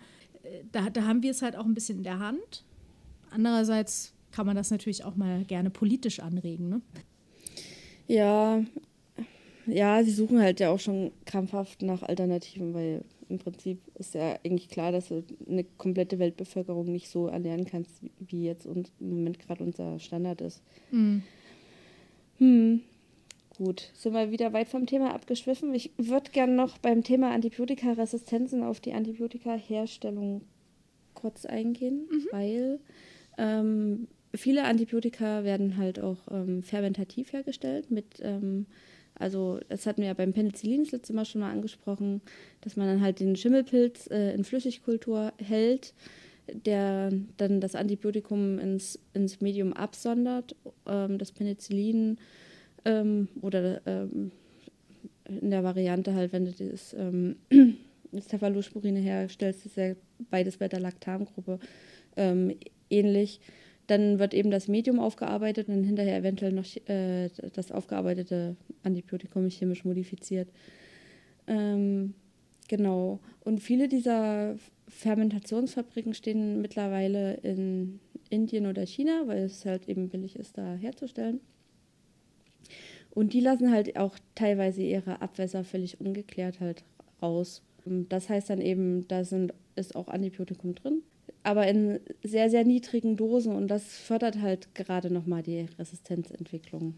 Äh, da, da haben wir es halt auch ein bisschen in der Hand. Andererseits kann man das natürlich auch mal gerne politisch anregen. Ne? Ja, ja, sie suchen halt ja auch schon krampfhaft nach Alternativen, weil im Prinzip ist ja eigentlich klar, dass du eine komplette Weltbevölkerung nicht so ernähren kannst, wie jetzt uns, im Moment gerade unser Standard ist. Mhm. Hm. Gut, sind wir wieder weit vom Thema abgeschwiffen. Ich würde gerne noch beim Thema Antibiotikaresistenzen auf die Antibiotikaherstellung kurz eingehen, mhm. weil ähm, viele Antibiotika werden halt auch ähm, fermentativ hergestellt mit, ähm, also das hatten wir ja beim Penicillin das letzte Mal schon mal angesprochen, dass man dann halt den Schimmelpilz äh, in Flüssigkultur hält, der dann das Antibiotikum ins, ins Medium absondert, ähm, das Penicillin ähm, oder ähm, in der Variante halt, wenn du *clears throat* das ähm, Cephalosporine herstellst, ist ja beides bei der Lactamgruppe ähm, ähnlich. Dann wird eben das Medium aufgearbeitet und hinterher eventuell noch äh, das aufgearbeitete Antibiotikum chemisch modifiziert. Ähm, genau. Und viele dieser Fermentationsfabriken stehen mittlerweile in Indien oder China, weil es halt eben billig ist, da herzustellen. Und die lassen halt auch teilweise ihre Abwässer völlig ungeklärt halt raus. Das heißt dann eben, da sind, ist auch Antibiotikum drin, aber in sehr, sehr niedrigen Dosen und das fördert halt gerade nochmal die Resistenzentwicklung.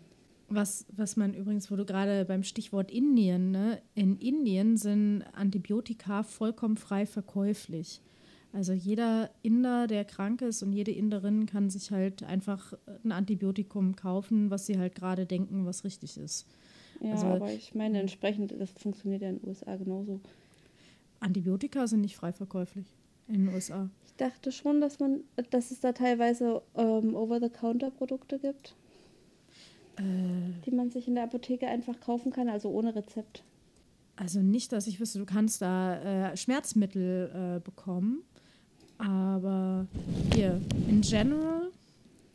Was, was man übrigens, wo du gerade beim Stichwort Indien, ne? in Indien sind Antibiotika vollkommen frei verkäuflich. Also jeder Inder, der krank ist und jede Inderin kann sich halt einfach ein Antibiotikum kaufen, was sie halt gerade denken, was richtig ist. Ja, also, aber ich meine entsprechend, das funktioniert ja in den USA genauso. Antibiotika sind nicht frei verkäuflich in den USA. Ich dachte schon, dass man, dass es da teilweise ähm, Over-the-Counter-Produkte gibt, äh, die man sich in der Apotheke einfach kaufen kann, also ohne Rezept. Also nicht, dass ich wüsste, du kannst da äh, Schmerzmittel äh, bekommen aber hier, in general,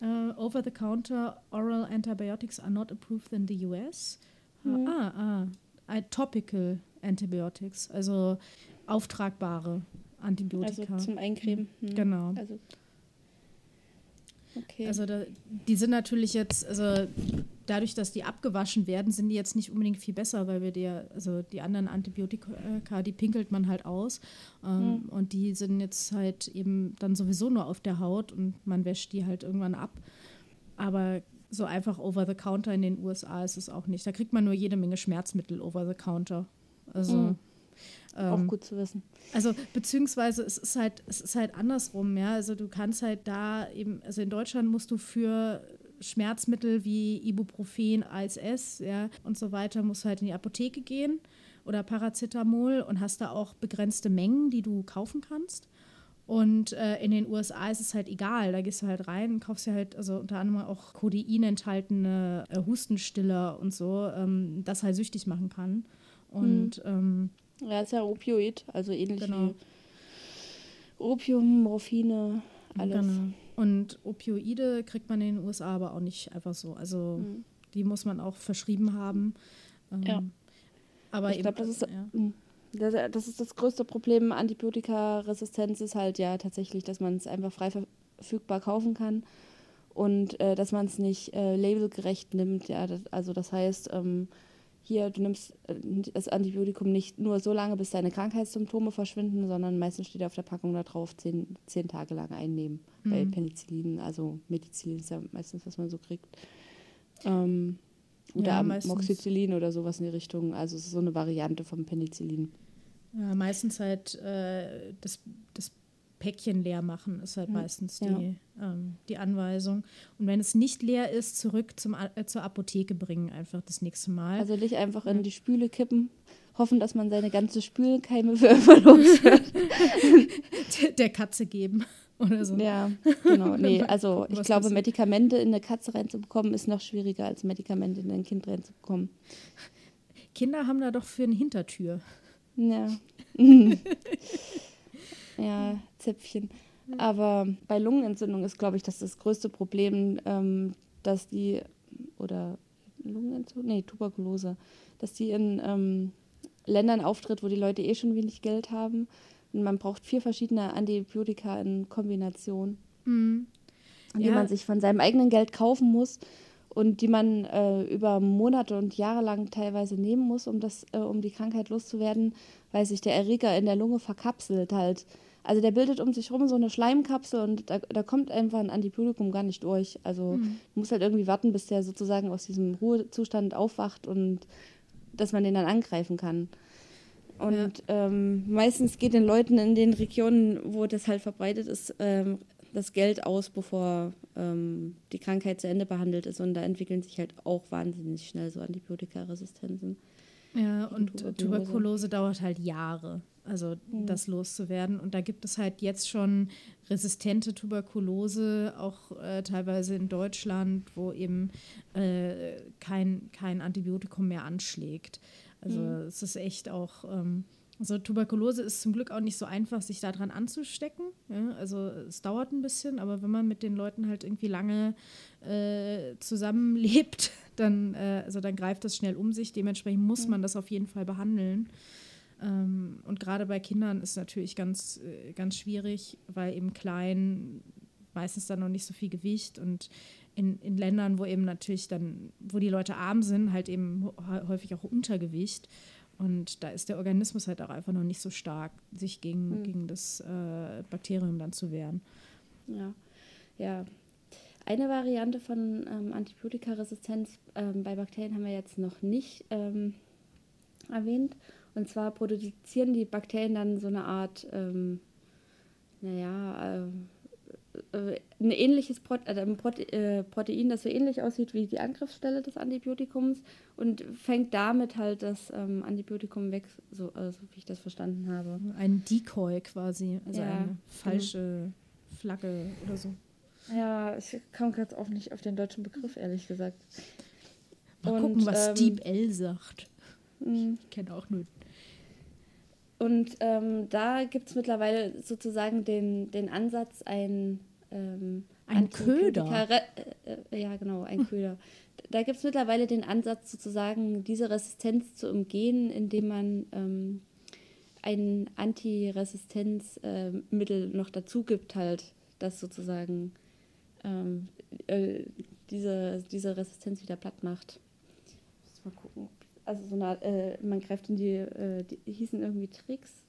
uh, over-the-counter oral antibiotics are not approved in the US. Mhm. Ah, ah, topical antibiotics, also auftragbare Antibiotika. Also zum Eincremen. Mhm. Genau. Also Okay. Also da, die sind natürlich jetzt, also dadurch, dass die abgewaschen werden, sind die jetzt nicht unbedingt viel besser, weil wir die, also die anderen Antibiotika, die pinkelt man halt aus. Ähm, mhm. Und die sind jetzt halt eben dann sowieso nur auf der Haut und man wäscht die halt irgendwann ab. Aber so einfach over the counter in den USA ist es auch nicht. Da kriegt man nur jede Menge Schmerzmittel over the counter. Also. Mhm. Ähm, auch gut zu wissen. Also beziehungsweise es ist halt, es ist halt andersrum, ja. Also du kannst halt da eben, also in Deutschland musst du für Schmerzmittel wie Ibuprofen, ASS, ja, und so weiter, musst du halt in die Apotheke gehen oder Paracetamol und hast da auch begrenzte Mengen, die du kaufen kannst. Und äh, in den USA ist es halt egal. Da gehst du halt rein und kaufst ja halt, also unter anderem auch Codein enthaltene äh, Hustenstiller und so, ähm, das halt süchtig machen kann. Und mhm. ähm, ja, ist ja Opioid, also ähnlich genau. wie Opium, Morphine, alles. Genau. Und Opioide kriegt man in den USA aber auch nicht einfach so. Also mhm. die muss man auch verschrieben haben. Ähm, ja. Aber ich glaube, das ist. Ja. Mhm. Das, das, ist das größte Problem. Antibiotikaresistenz ist halt ja tatsächlich, dass man es einfach frei verfügbar kaufen kann und äh, dass man es nicht äh, labelgerecht nimmt. Ja, das, also das heißt, ähm, hier, du nimmst äh, das Antibiotikum nicht nur so lange, bis deine Krankheitssymptome verschwinden, sondern meistens steht auf der Packung da drauf, zehn, zehn Tage lang einnehmen. Mhm. Bei Penicillin, also Medizin ist ja meistens, was man so kriegt. Ähm, oder ja, Moxicillin oder sowas in die Richtung. Also es ist so eine Variante vom Penicillin. Ja, meistens halt äh, das, das Päckchen leer machen, ist halt hm, meistens die, ja. ähm, die Anweisung. Und wenn es nicht leer ist, zurück zum, äh, zur Apotheke bringen, einfach das nächste Mal. Also nicht einfach in die Spüle kippen, hoffen, dass man seine ganze Spülkeime *laughs* für immer los wird. Der Katze geben *laughs* oder so. Ja, genau. Nee, *laughs* also ich glaube, Medikamente in eine Katze reinzubekommen, ist noch schwieriger, als Medikamente in ein Kind reinzubekommen. Kinder haben da doch für eine Hintertür. Ja. Ja, Zäpfchen. Aber bei Lungenentzündung ist, glaube ich, das das größte Problem, ähm, dass die, oder Lungenentzündung, nee, Tuberkulose, dass die in ähm, Ländern auftritt, wo die Leute eh schon wenig Geld haben. Und man braucht vier verschiedene Antibiotika in Kombination, mhm. die ja. man sich von seinem eigenen Geld kaufen muss und die man äh, über Monate und Jahre lang teilweise nehmen muss, um, das, äh, um die Krankheit loszuwerden, weil sich der Erreger in der Lunge verkapselt halt also der bildet um sich rum so eine Schleimkapsel und da, da kommt einfach ein Antibiotikum gar nicht durch. Also mhm. du musst halt irgendwie warten, bis der sozusagen aus diesem Ruhezustand aufwacht und dass man den dann angreifen kann. Und ja. ähm, meistens geht den Leuten in den Regionen, wo das halt verbreitet ist, ähm, das Geld aus, bevor ähm, die Krankheit zu Ende behandelt ist. Und da entwickeln sich halt auch wahnsinnig schnell so Antibiotikaresistenzen. Ja, und Tuberkulose. Tuberkulose dauert halt Jahre, also mhm. das loszuwerden. Und da gibt es halt jetzt schon resistente Tuberkulose, auch äh, teilweise in Deutschland, wo eben äh, kein, kein Antibiotikum mehr anschlägt. Also mhm. es ist echt auch, ähm, also Tuberkulose ist zum Glück auch nicht so einfach, sich daran anzustecken. Ja? Also es dauert ein bisschen, aber wenn man mit den Leuten halt irgendwie lange äh, zusammenlebt, dann, äh, also dann greift das schnell um sich. Dementsprechend muss mhm. man das auf jeden Fall behandeln. Ähm, und gerade bei Kindern ist natürlich ganz, äh, ganz schwierig, weil eben klein meistens dann noch nicht so viel Gewicht und in, in Ländern, wo eben natürlich dann, wo die Leute arm sind, halt eben häufig auch Untergewicht. Und da ist der Organismus halt auch einfach noch nicht so stark, sich gegen, mhm. gegen das äh, Bakterium dann zu wehren. Ja, ja. Eine Variante von ähm, Antibiotikaresistenz ähm, bei Bakterien haben wir jetzt noch nicht ähm, erwähnt. Und zwar produzieren die Bakterien dann so eine Art, ähm, naja, äh, äh, ein ähnliches Prote äh, ein Prote Protein, das so ähnlich aussieht wie die Angriffsstelle des Antibiotikums und fängt damit halt das ähm, Antibiotikum weg, so also wie ich das verstanden habe. Ein Decoy quasi, also ja, eine genau. falsche genau. Flagge oder so. Ja, ich komme jetzt auch nicht auf den deutschen Begriff, ehrlich gesagt. Mal und, gucken, was ähm, Deep L sagt. Hm. Ich kenne auch nur und ähm, da gibt es mittlerweile sozusagen den, den Ansatz, ein, ähm, ein Köder. Äh, äh, ja, genau, ein Köder. Da gibt es mittlerweile den Ansatz, sozusagen diese Resistenz umgehen, indem man ähm, ein Antiresistenzmittel äh, noch dazu gibt, halt, das sozusagen ähm, äh, diese, diese Resistenz wieder platt macht. Mal gucken, also so eine, äh, man greift in die, äh, die hießen irgendwie Tricks.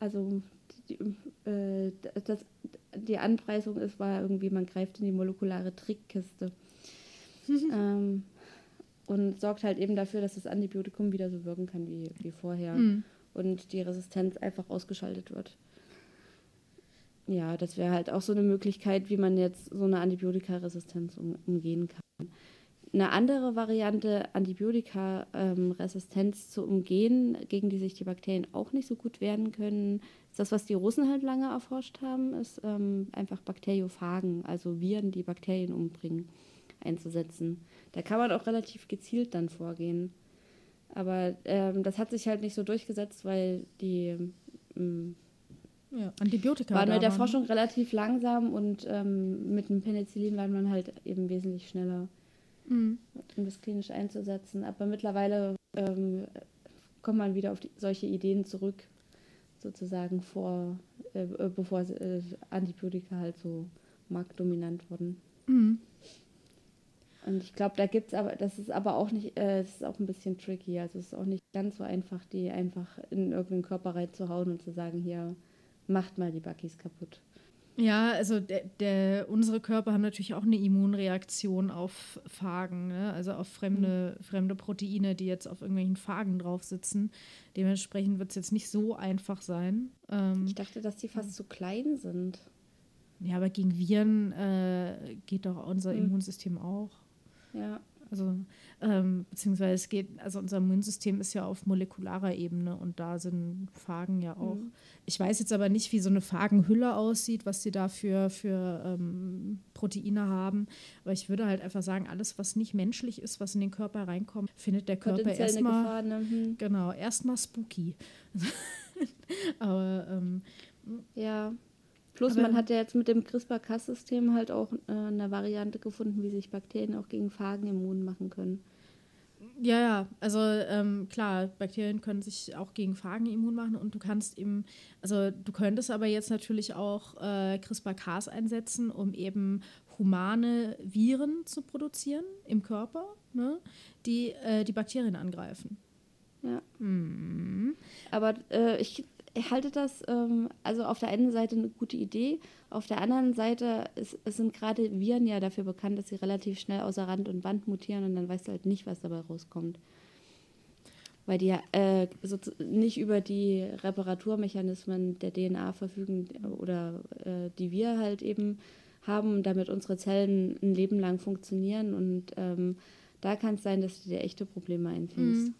Also die, äh, das, die Anpreisung ist, war irgendwie, man greift in die molekulare Trickkiste. *laughs* ähm, und sorgt halt eben dafür, dass das Antibiotikum wieder so wirken kann wie, wie vorher. Mhm. Und die Resistenz einfach ausgeschaltet wird. Ja, das wäre halt auch so eine Möglichkeit, wie man jetzt so eine Antibiotikaresistenz um, umgehen kann. Eine andere Variante, Antibiotikaresistenz zu umgehen, gegen die sich die Bakterien auch nicht so gut wehren können, ist das, was die Russen halt lange erforscht haben, ist ähm, einfach Bakteriophagen, also Viren, die Bakterien umbringen, einzusetzen. Da kann man auch relativ gezielt dann vorgehen. Aber ähm, das hat sich halt nicht so durchgesetzt, weil die ähm, ja, Antibiotika waren mit der Forschung relativ langsam und ähm, mit dem Penicillin war man halt eben wesentlich schneller mhm. um das klinisch einzusetzen. Aber mittlerweile ähm, kommt man wieder auf die, solche Ideen zurück, sozusagen vor, äh, äh bevor äh, Antibiotika halt so marktdominant wurden. Mhm. Und ich glaube, da gibt es aber, das ist aber auch nicht, äh, das ist auch ein bisschen tricky. Also es ist auch nicht ganz so einfach, die einfach in irgendeinen Körper reinzuhauen und zu sagen, hier, macht mal die Buckys kaputt. Ja, also der, der, unsere Körper haben natürlich auch eine Immunreaktion auf Phagen, ne? also auf fremde, mhm. fremde Proteine, die jetzt auf irgendwelchen Phagen drauf sitzen. Dementsprechend wird es jetzt nicht so einfach sein. Ähm, ich dachte, dass die fast zu klein sind. Ja, aber gegen Viren äh, geht doch unser mhm. Immunsystem auch. Ja. Also, ähm, beziehungsweise es geht, also unser Immunsystem ist ja auf molekularer Ebene und da sind Phagen ja auch. Mhm. Ich weiß jetzt aber nicht, wie so eine Phagenhülle aussieht, was sie da für, für ähm, Proteine haben. Aber ich würde halt einfach sagen, alles, was nicht menschlich ist, was in den Körper reinkommt, findet der Körper erstmal. Ne? Mhm. Genau, erstmal spooky. *laughs* aber ähm, ja. Plus Aber man hat ja jetzt mit dem CRISPR-Cas-System halt auch äh, eine Variante gefunden, wie sich Bakterien auch gegen Phagen immun machen können. Ja, ja, also ähm, klar, Bakterien können sich auch gegen Phagen immun machen und du kannst eben, also du könntest aber jetzt natürlich auch äh, CRISPR-Cas einsetzen, um eben humane Viren zu produzieren im Körper, ne, die äh, die Bakterien angreifen. Ja. Mhm. Aber äh, ich ich halte das ähm, also auf der einen Seite eine gute Idee, auf der anderen Seite ist, sind gerade Viren ja dafür bekannt, dass sie relativ schnell außer Rand und Band mutieren und dann weißt du halt nicht, was dabei rauskommt. Weil die ja äh, nicht über die Reparaturmechanismen der DNA verfügen oder äh, die wir halt eben haben, damit unsere Zellen ein Leben lang funktionieren und ähm, da kann es sein, dass du dir echte Probleme einfängst. Mhm.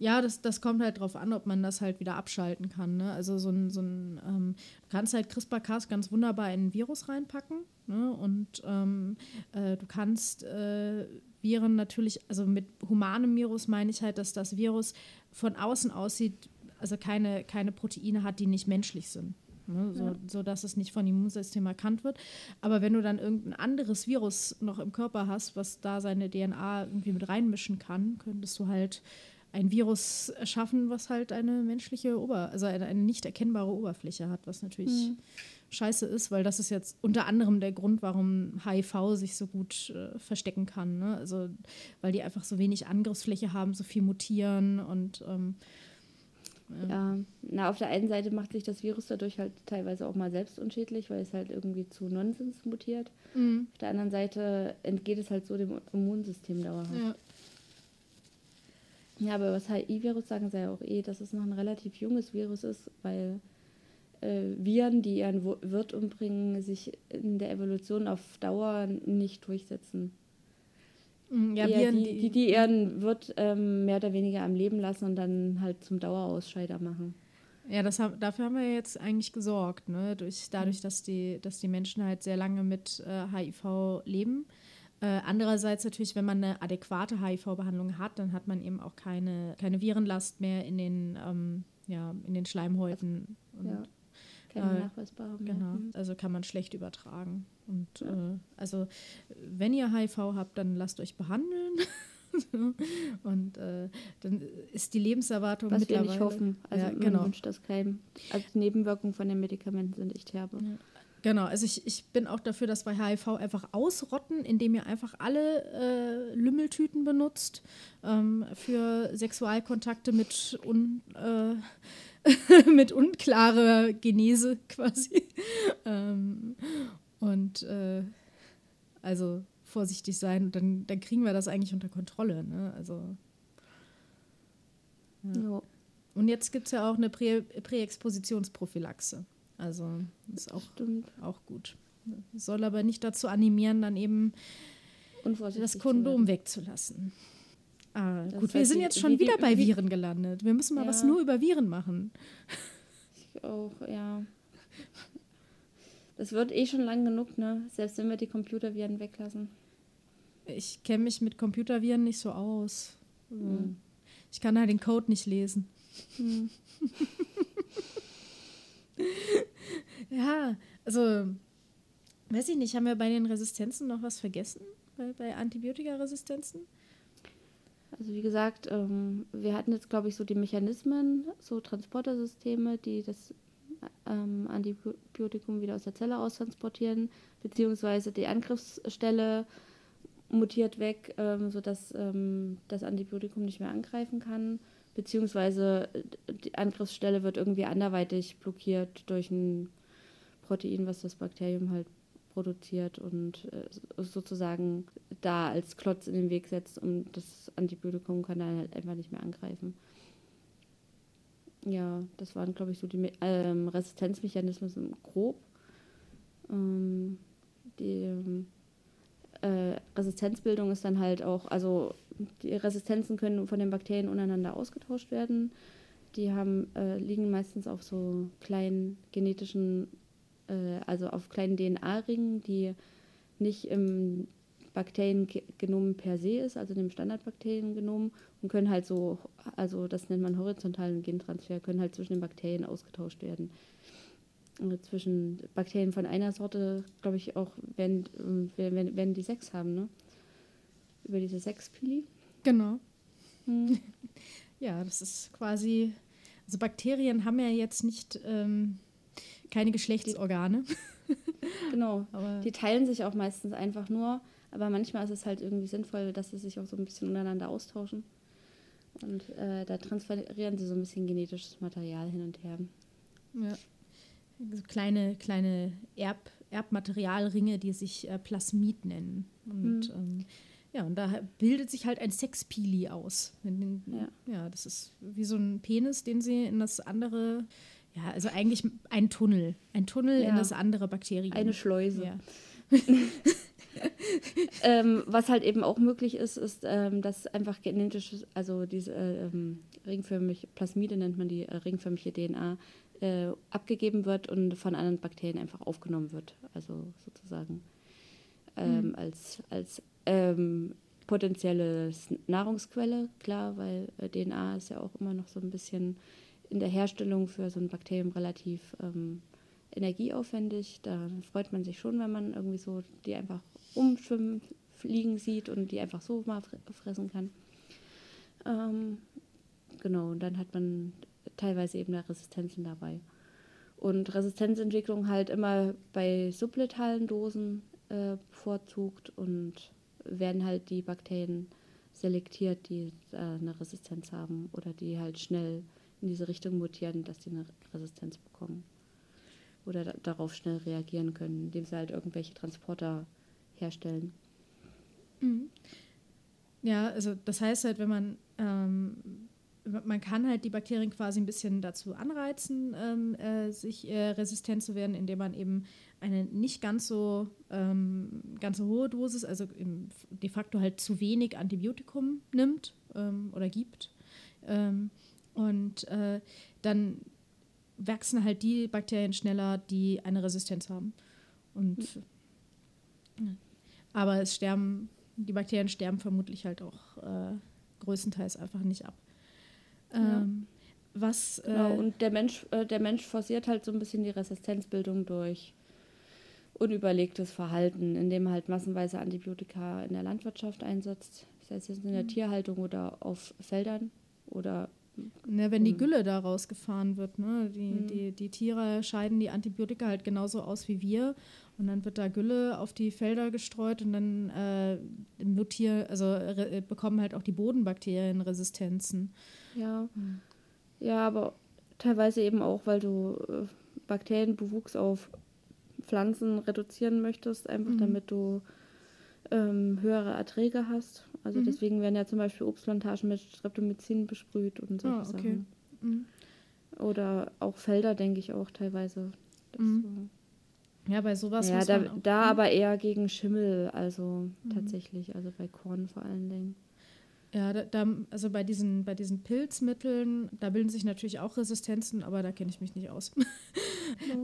Ja, das, das kommt halt drauf an, ob man das halt wieder abschalten kann. Ne? Also so ein, so ein ähm, du kannst halt CRISPR-Cas ganz wunderbar in ein Virus reinpacken ne? und ähm, äh, du kannst äh, Viren natürlich, also mit humanem Virus meine ich halt, dass das Virus von außen aussieht, also keine, keine Proteine hat, die nicht menschlich sind. Ne, so, ja. so dass es nicht von Immunsystem erkannt wird. Aber wenn du dann irgendein anderes Virus noch im Körper hast, was da seine DNA irgendwie mit reinmischen kann, könntest du halt ein Virus erschaffen, was halt eine menschliche Ober, also eine, eine nicht erkennbare Oberfläche hat, was natürlich mhm. scheiße ist, weil das ist jetzt unter anderem der Grund, warum HIV sich so gut äh, verstecken kann. Ne? Also weil die einfach so wenig Angriffsfläche haben, so viel mutieren und ähm, ja. ja. na, auf der einen Seite macht sich das Virus dadurch halt teilweise auch mal selbst unschädlich, weil es halt irgendwie zu Nonsens mutiert. Mhm. Auf der anderen Seite entgeht es halt so dem Immunsystem dauerhaft. Ja. Ja, aber was HIV-Virus sagen sie ja auch eh, dass es noch ein relativ junges Virus ist, weil äh, Viren, die ihren Wirt umbringen, sich in der Evolution auf Dauer nicht durchsetzen. Mm, ja, Viren, die, die, die ihren Wirt ähm, mehr oder weniger am Leben lassen und dann halt zum Dauerausscheider machen. Ja, das haben, dafür haben wir jetzt eigentlich gesorgt, ne? Durch, dadurch, mhm. dass die, dass die Menschen halt sehr lange mit äh, HIV leben äh, andererseits natürlich, wenn man eine adäquate HIV-Behandlung hat, dann hat man eben auch keine, keine Virenlast mehr in den, ähm, ja, in den Schleimhäuten. Und, ja, keine äh, nachweisbaren. Genau, also kann man schlecht übertragen. Und ja. äh, also, wenn ihr HIV habt, dann lasst euch behandeln. *laughs* und äh, dann ist die Lebenserwartung Was mittlerweile. Was wir nicht hoffen. Also ja, genau. wünscht das keinem. Also Nebenwirkungen von den Medikamenten sind echt herbe. Ja. Genau, also ich, ich bin auch dafür, dass wir HIV einfach ausrotten, indem ihr einfach alle äh, Lümmeltüten benutzt ähm, für Sexualkontakte mit, un, äh, *laughs* mit unklarer Genese quasi. *laughs* ähm, und äh, also vorsichtig sein und dann, dann kriegen wir das eigentlich unter Kontrolle. Ne? Also, ja. Und jetzt gibt es ja auch eine Prä Präexpositionsprophylaxe. Also ist auch, auch gut. Soll aber nicht dazu animieren, dann eben das Kondom wegzulassen. Ah, gut, wir sind jetzt schon wieder bei Viren gelandet. Wir müssen mal ja. was nur über Viren machen. Ich auch, ja. Das wird eh schon lang genug, ne? Selbst wenn wir die Computerviren weglassen. Ich kenne mich mit Computerviren nicht so aus. Also, hm. Ich kann halt den Code nicht lesen. Hm. *laughs* ja, also, weiß ich nicht, haben wir bei den Resistenzen noch was vergessen? Bei, bei Antibiotikaresistenzen? Also wie gesagt, ähm, wir hatten jetzt, glaube ich, so die Mechanismen, so Transportersysteme, die das ähm, Antibiotikum wieder aus der Zelle austransportieren, beziehungsweise die Angriffsstelle mutiert weg, ähm, sodass ähm, das Antibiotikum nicht mehr angreifen kann beziehungsweise die Angriffsstelle wird irgendwie anderweitig blockiert durch ein Protein, was das Bakterium halt produziert und äh, sozusagen da als Klotz in den Weg setzt und das Antibiotikum kann dann halt einfach nicht mehr angreifen. Ja, das waren, glaube ich, so die ähm, Resistenzmechanismen grob. Ähm, die äh, Resistenzbildung ist dann halt auch, also die Resistenzen können von den Bakterien untereinander ausgetauscht werden. Die haben, äh, liegen meistens auf so kleinen genetischen, äh, also auf kleinen DNA-Ringen, die nicht im Bakteriengenom per se ist, also dem Standardbakteriengenom, und können halt so, also das nennt man horizontalen Gentransfer, können halt zwischen den Bakterien ausgetauscht werden. Und zwischen Bakterien von einer Sorte, glaube ich, auch, wenn, wenn, wenn die sechs haben, ne? über diese Sexpili. Genau. Hm. *laughs* Ja, das ist quasi. Also Bakterien haben ja jetzt nicht ähm, keine Geschlechtsorgane. *laughs* genau. aber die teilen sich auch meistens einfach nur. Aber manchmal ist es halt irgendwie sinnvoll, dass sie sich auch so ein bisschen untereinander austauschen. Und äh, da transferieren sie so ein bisschen genetisches Material hin und her. Ja. So kleine, kleine Erb, Erbmaterialringe, die sich äh, Plasmid nennen. Und Mhm. ähm, ja, und da bildet sich halt ein Sexpili aus. Den, Ja. ja, das ist wie so ein Penis, den sie in das andere, ja, also eigentlich ein Tunnel. Ein Tunnel in Ja. das andere Bakterium. Eine Schleuse. Ja. *laughs* ähm, was halt eben auch möglich ist, ist, ähm, dass einfach genetisches, also diese äh, ähm, ringförmige Plasmide nennt man die äh, ringförmige DNA, äh, abgegeben wird und von anderen Bakterien einfach aufgenommen wird. Also sozusagen ähm, als, als ähm, potenzielle Nahrungsquelle, klar, weil äh, DNA ist ja auch immer noch so ein bisschen in der Herstellung für so ein Bakterium relativ ähm, energieaufwendig. Da freut man sich schon, wenn man irgendwie so die einfach umschwimmen, fliegen sieht und die einfach so mal fre- fressen kann. Ähm, genau, und dann hat man teilweise eben da Resistenzen dabei. Und Resistenzentwicklung halt immer bei subletalen Dosen äh, bevorzugt und werden halt die Bakterien selektiert, die äh, eine Resistenz haben oder die halt schnell in diese Richtung mutieren, dass die eine Resistenz bekommen. Oder da, darauf schnell reagieren können, indem sie halt irgendwelche Transporter herstellen. Ja, also das heißt halt, wenn man, ähm, man kann halt die Bakterien quasi ein bisschen dazu anreizen, ähm, äh, sich äh, resistent zu werden, indem man eben eine nicht ganz so, ähm, ganz so hohe Dosis, also im, de facto halt zu wenig Antibiotikum nimmt ähm, oder gibt. Und äh, dann wachsen halt die Bakterien schneller, die eine Resistenz haben. Und ja. aber es sterben, die Bakterien sterben vermutlich halt auch äh, größtenteils einfach nicht ab. Ja. Ähm, was Genau, äh, und der Mensch, äh, der Mensch forciert halt so ein bisschen die Resistenzbildung durch unüberlegtes Verhalten, indem er halt massenweise Antibiotika in der Landwirtschaft einsetzt, sei es jetzt in der Tierhaltung oder auf Feldern oder Ne, wenn die Mhm. Gülle da rausgefahren wird, ne? die, Mhm. die, die Tiere scheiden die Antibiotika halt genauso aus wie wir und dann wird da Gülle auf die Felder gestreut und dann äh, mutier, also re, bekommen halt auch die Bodenbakterien Resistenzen. ja. Ja, aber teilweise eben auch, weil du äh, Bakterienbewuchs auf Pflanzen reduzieren möchtest, einfach Mhm. damit du ähm, höhere Erträge hast. Also Mhm. deswegen werden ja zum Beispiel Obstplantagen mit Streptomycin besprüht und solche Ah, okay. Sachen. Mhm. Oder auch Felder, denke ich auch teilweise. Mhm. Ja, bei sowas so. Ja, da, da Mhm. aber eher gegen Schimmel, also tatsächlich, also bei Korn vor allen Dingen. Ja, da, da, also bei diesen, bei diesen Pilzmitteln, da bilden sich natürlich auch Resistenzen, aber da kenne ich mich nicht aus. *laughs*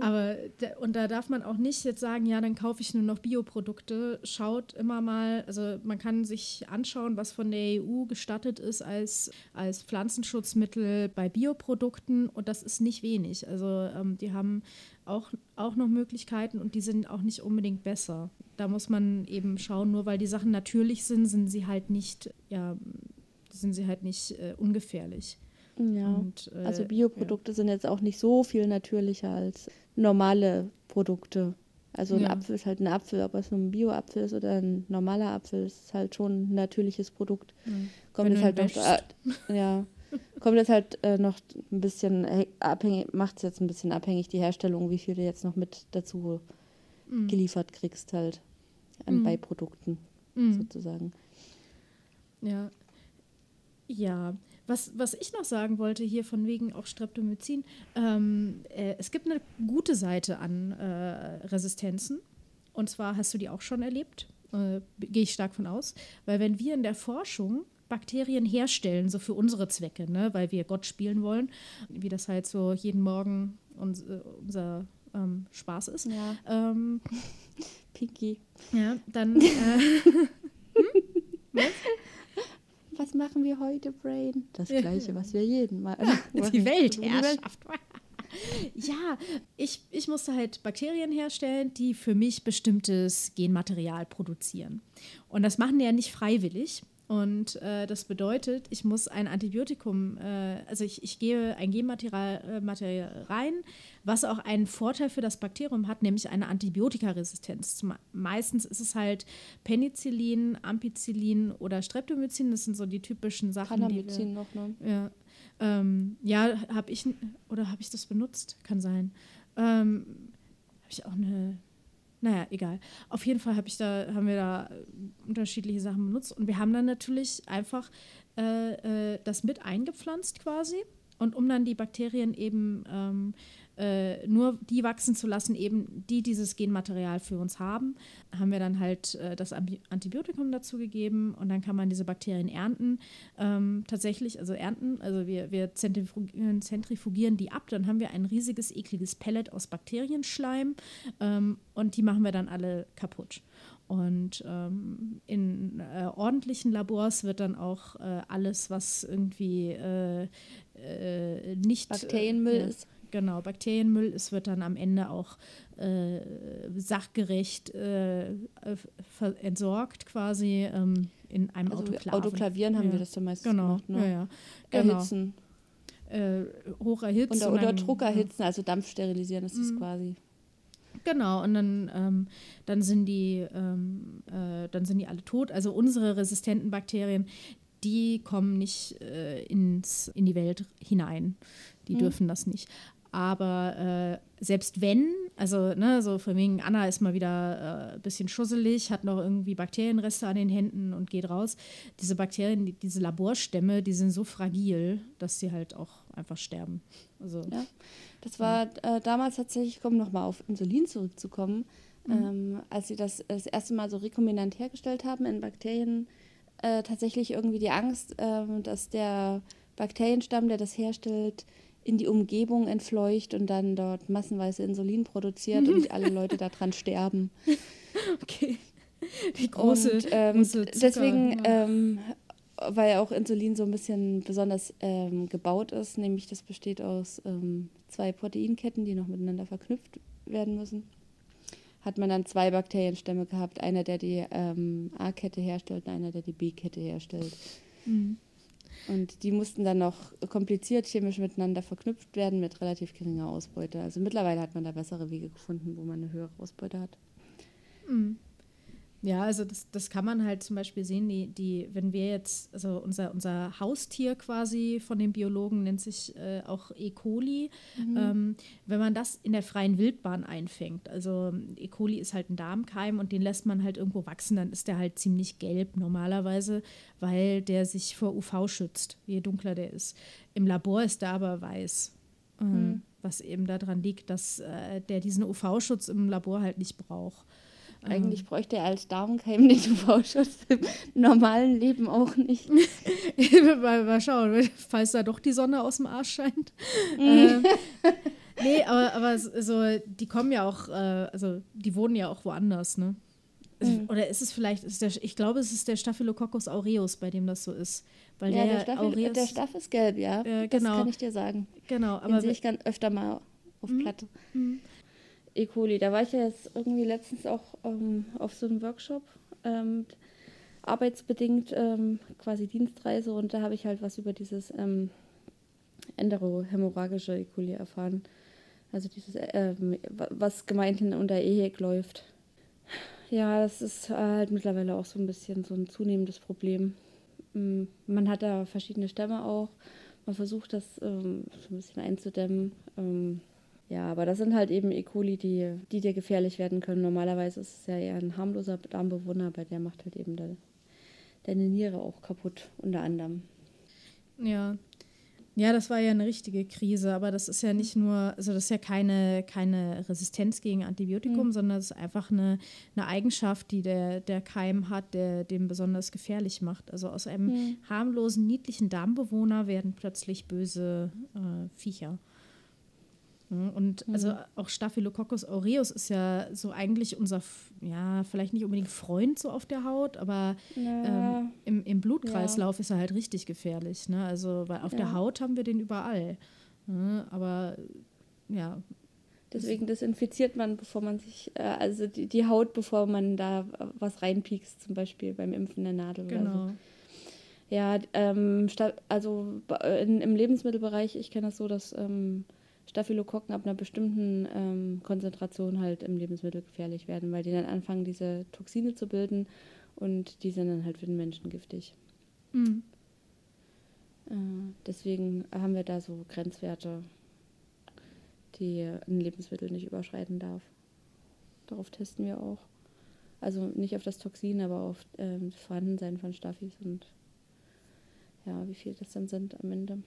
aber da, und da darf man auch nicht jetzt sagen, ja, dann kaufe ich nur noch Bioprodukte. Schaut immer mal, also man kann sich anschauen, was von der EU gestattet ist als, als Pflanzenschutzmittel bei Bioprodukten und das ist nicht wenig. Also ähm, die haben auch, auch noch Möglichkeiten und die sind auch nicht unbedingt besser. Da muss man eben schauen, nur weil die Sachen natürlich sind, sind sie halt nicht, ja, sind sie halt nicht äh, ungefährlich. Ja. Und, äh, also Bioprodukte sind jetzt auch nicht so viel natürlicher als normale Produkte. Also ein Ja. Apfel ist halt ein Apfel, ob es nun ein Bio-Apfel ist oder ein normaler Apfel, ist halt schon ein natürliches Produkt. Ja. Kommt du halt noch, äh, ja, *laughs* kommt jetzt halt äh, noch ein bisschen äh, abhängig, macht es jetzt ein bisschen abhängig die Herstellung, wie viel du jetzt noch mit dazu Mhm. geliefert kriegst halt an Mhm. Beiprodukten Mhm. sozusagen. Ja. Ja. Was, was ich noch sagen wollte, hier von wegen auch Streptomycin, ähm, äh, es gibt eine gute Seite an äh, Resistenzen. Und zwar hast du die auch schon erlebt, äh, gehe ich stark von aus. Weil wenn wir in der Forschung Bakterien herstellen, so für unsere Zwecke, ne, weil wir Gott spielen wollen, wie das halt so jeden Morgen uns, äh, unser ähm, Spaß ist, Ja, ähm, *laughs* Pinky. ja, dann äh, *laughs* *laughs* Was machen wir heute, Brain? Das Ja. *laughs* gleiche, was wir jeden Mal. *laughs* die Welt. Weltherrschaft. *laughs* ja, ich, ich musste halt Bakterien herstellen, die für mich bestimmtes Genmaterial produzieren. Und das machen die ja nicht freiwillig. Und äh, das bedeutet, ich muss ein Antibiotikum, äh, also ich, ich gebe ein Genmaterial äh, Material rein, was auch einen Vorteil für das Bakterium hat, nämlich eine Antibiotikaresistenz. Zum, meistens ist es halt Penicillin, Ampicillin oder Streptomycin. Das sind so die typischen Sachen, Kanamycin noch, ne? ja. Ähm, ja, habe ich, oder habe ich das benutzt? Kann sein. Ähm, habe ich auch eine, naja, egal. Auf jeden Fall hab ich da, haben wir da unterschiedliche Sachen benutzt und wir haben dann natürlich einfach äh, äh, das mit eingepflanzt quasi. Und um dann die Bakterien eben ähm, äh, nur die wachsen zu lassen, eben die dieses Genmaterial für uns haben, haben wir dann halt äh, das Antibiotikum dazu gegeben und dann kann man diese Bakterien ernten. Ähm, tatsächlich, also ernten, also wir, wir zentrifugieren, zentrifugieren, die ab, dann haben wir ein riesiges, ekliges Pellet aus Bakterienschleim ähm, und die machen wir dann alle kaputt. Und ähm, in äh, ordentlichen Labors wird dann auch äh, alles, was irgendwie äh, äh nicht Bakterienmüll ist Genau, Bakterienmüll. Es wird dann am Ende auch äh, sachgerecht äh, entsorgt, quasi ähm, in einem also Autoklaven. Autoklavieren haben ja. wir das dann meistens genau. gemacht. Ne? Ja, ja. Genau. Erhitzen. Äh, hoch erhitzen. Oder, oder Druck erhitzen, also Dampf sterilisieren ist das mhm. quasi. Genau, und dann, ähm, dann, sind die, ähm, äh, dann sind die alle tot. Also unsere resistenten Bakterien, die kommen nicht äh, ins, in die Welt hinein. Die mhm. dürfen das nicht. Aber äh, selbst wenn, also ne, so von wegen Anna ist mal wieder ein äh, bisschen schusselig, hat noch irgendwie Bakterienreste an den Händen und geht raus. Diese Bakterien, die, diese Laborstämme, die sind so fragil, dass sie halt auch einfach sterben. Also, ja, das war äh, damals tatsächlich, um nochmal auf Insulin zurückzukommen, mhm. ähm, als sie das das erste Mal so rekombinant hergestellt haben in Bakterien, äh, tatsächlich irgendwie die Angst, ähm, dass der Bakterienstamm, der das herstellt, in die Umgebung entfleucht und dann dort massenweise Insulin produziert und alle Leute daran sterben. *laughs* Okay. Die große. Und, ähm, große deswegen, ähm, weil auch Insulin so ein bisschen besonders ähm, gebaut ist, nämlich das besteht aus ähm, zwei Proteinketten, die noch miteinander verknüpft werden müssen, hat man dann zwei Bakterienstämme gehabt. Einer, der die ähm, A-Kette herstellt und einer, der die B-Kette herstellt. Mhm. Und die mussten dann noch kompliziert chemisch miteinander verknüpft werden mit relativ geringer Ausbeute. Also mittlerweile hat man da bessere Wege gefunden, wo man eine höhere Ausbeute hat. Mhm. Ja, also das, das kann man halt zum Beispiel sehen, die, die, wenn wir jetzt, also unser, unser Haustier quasi von den Biologen nennt sich äh, auch E. coli, mhm. ähm, wenn man das in der freien Wildbahn einfängt, also E. coli ist halt ein Darmkeim und den lässt man halt irgendwo wachsen, dann ist der halt ziemlich gelb normalerweise, weil der sich vor UV schützt, je dunkler der ist. Im Labor ist der aber weiß. Ähm, mhm. Was eben daran liegt, dass äh, der diesen UV-Schutz im Labor halt nicht braucht. Eigentlich ähm. bräuchte er als Darmkeim den UV-Schutz im normalen Leben auch nicht. *laughs* mal, mal schauen, falls da doch die Sonne aus dem Arsch scheint. Mhm. ähm, *laughs* nee, aber, aber so, die kommen ja auch, äh, also die wohnen ja auch woanders, ne? Mhm. Oder ist es vielleicht, ist der, ich glaube, es ist der Staphylococcus aureus, bei dem das so ist. Weil ja, der, der, Staphel, aureus, der Staph ist gelb, ja. Äh, genau. Das kann ich dir sagen. Genau. Den sehe ich ganz öfter mal auf mhm. Platte. Mhm. E. coli. Da war ich ja jetzt irgendwie letztens auch ähm, auf so einem Workshop, ähm, arbeitsbedingt ähm, quasi Dienstreise und da habe ich halt was über dieses ähm, enterohämorrhagische E. coli erfahren. Also dieses, ähm, was gemeinhin unter EHEC läuft. Ja, das ist halt mittlerweile auch so ein bisschen so ein zunehmendes Problem. Mm, man hat da verschiedene Stämme auch. Man versucht das ähm, so ein bisschen einzudämmen. Ähm, ja, aber das sind halt eben E. coli, die, die dir gefährlich werden können. Normalerweise ist es ja eher ein harmloser Darmbewohner, aber der macht halt eben de, deine Niere auch kaputt, unter anderem. Ja. Ja, das war ja eine richtige Krise, aber das ist ja nicht nur, also das ist ja keine, keine Resistenz gegen Antibiotikum, mhm. sondern es ist einfach eine, eine Eigenschaft, die der, der Keim hat, der den besonders gefährlich macht. Also aus einem mhm. harmlosen, niedlichen Darmbewohner werden plötzlich böse äh, Viecher. Und mhm. also auch Staphylococcus aureus ist ja so eigentlich unser, ja, vielleicht nicht unbedingt Freund so auf der Haut, aber ja. ähm, im, im Blutkreislauf ja. ist er halt richtig gefährlich. Ne? Also, weil auf ja. der Haut haben wir den überall. Ne? Aber ja. Deswegen desinfiziert man, bevor man sich, äh, also die, die, Haut, bevor man da was reinpiekst, zum Beispiel beim Impfen der Nadel genau. oder so. Ja, ähm, also in, im Lebensmittelbereich, ich kenne das so, dass ähm, Staphylokokken ab einer bestimmten ähm, Konzentration halt im Lebensmittel gefährlich werden, weil die dann anfangen, diese Toxine zu bilden und die sind dann halt für den Menschen giftig. Mhm. Äh, deswegen haben wir da so Grenzwerte, die ein Lebensmittel nicht überschreiten darf. Darauf testen wir auch. Also nicht auf das Toxin, aber auf ähm, das Vorhandensein von Staphys und ja, wie viel das dann sind am Ende.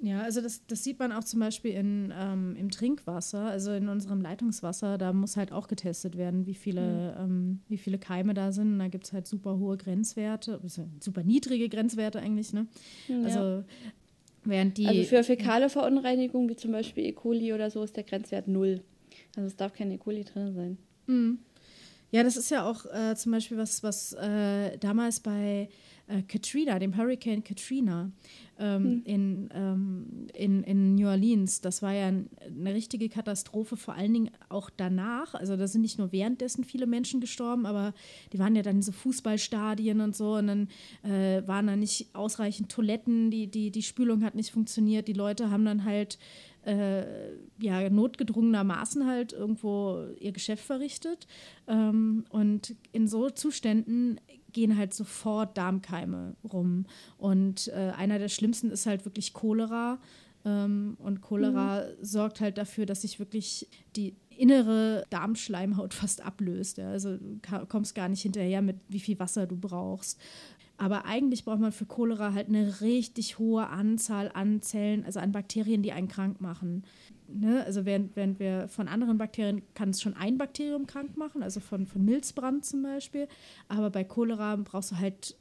Ja, also das, das sieht man auch zum Beispiel in, ähm, im Trinkwasser, also in unserem Leitungswasser, da muss halt auch getestet werden, wie viele, mhm. ähm, wie viele Keime da sind. Und da gibt es halt super hohe Grenzwerte, super niedrige Grenzwerte eigentlich, ne? Ja. Also während die. Also für fäkale Verunreinigung, wie zum Beispiel E. coli oder so, ist der Grenzwert null. Also es darf kein E. coli drin sein. Mhm. Ja, das ist ja auch äh, zum Beispiel was, was äh, damals bei äh, Katrina, dem Hurricane Katrina ähm, hm. in, ähm, in, in New Orleans, das war ja eine richtige Katastrophe, vor allen Dingen auch danach. Also da sind nicht nur währenddessen viele Menschen gestorben, aber die waren ja dann in so Fußballstadien und so und dann äh, waren da nicht ausreichend Toiletten, die, die, die Spülung hat nicht funktioniert, die Leute haben dann halt äh, ja, notgedrungenermaßen halt irgendwo ihr Geschäft verrichtet. Ähm, und in so Zuständen gehen halt sofort Darmkeime rum. Und äh, einer der schlimmsten ist halt wirklich Cholera. Ähm, und Cholera mhm. sorgt halt dafür, dass sich wirklich die innere Darmschleimhaut fast ablöst. Ja. Also du kommst gar nicht hinterher mit, wie viel Wasser du brauchst. Aber eigentlich braucht man für Cholera halt eine richtig hohe Anzahl an Zellen, also an Bakterien, die einen krank machen. Ne? Also während, während wir von anderen Bakterien kann es schon ein Bakterium krank machen, also von, von Milzbrand zum Beispiel. Aber bei Cholera brauchst du halt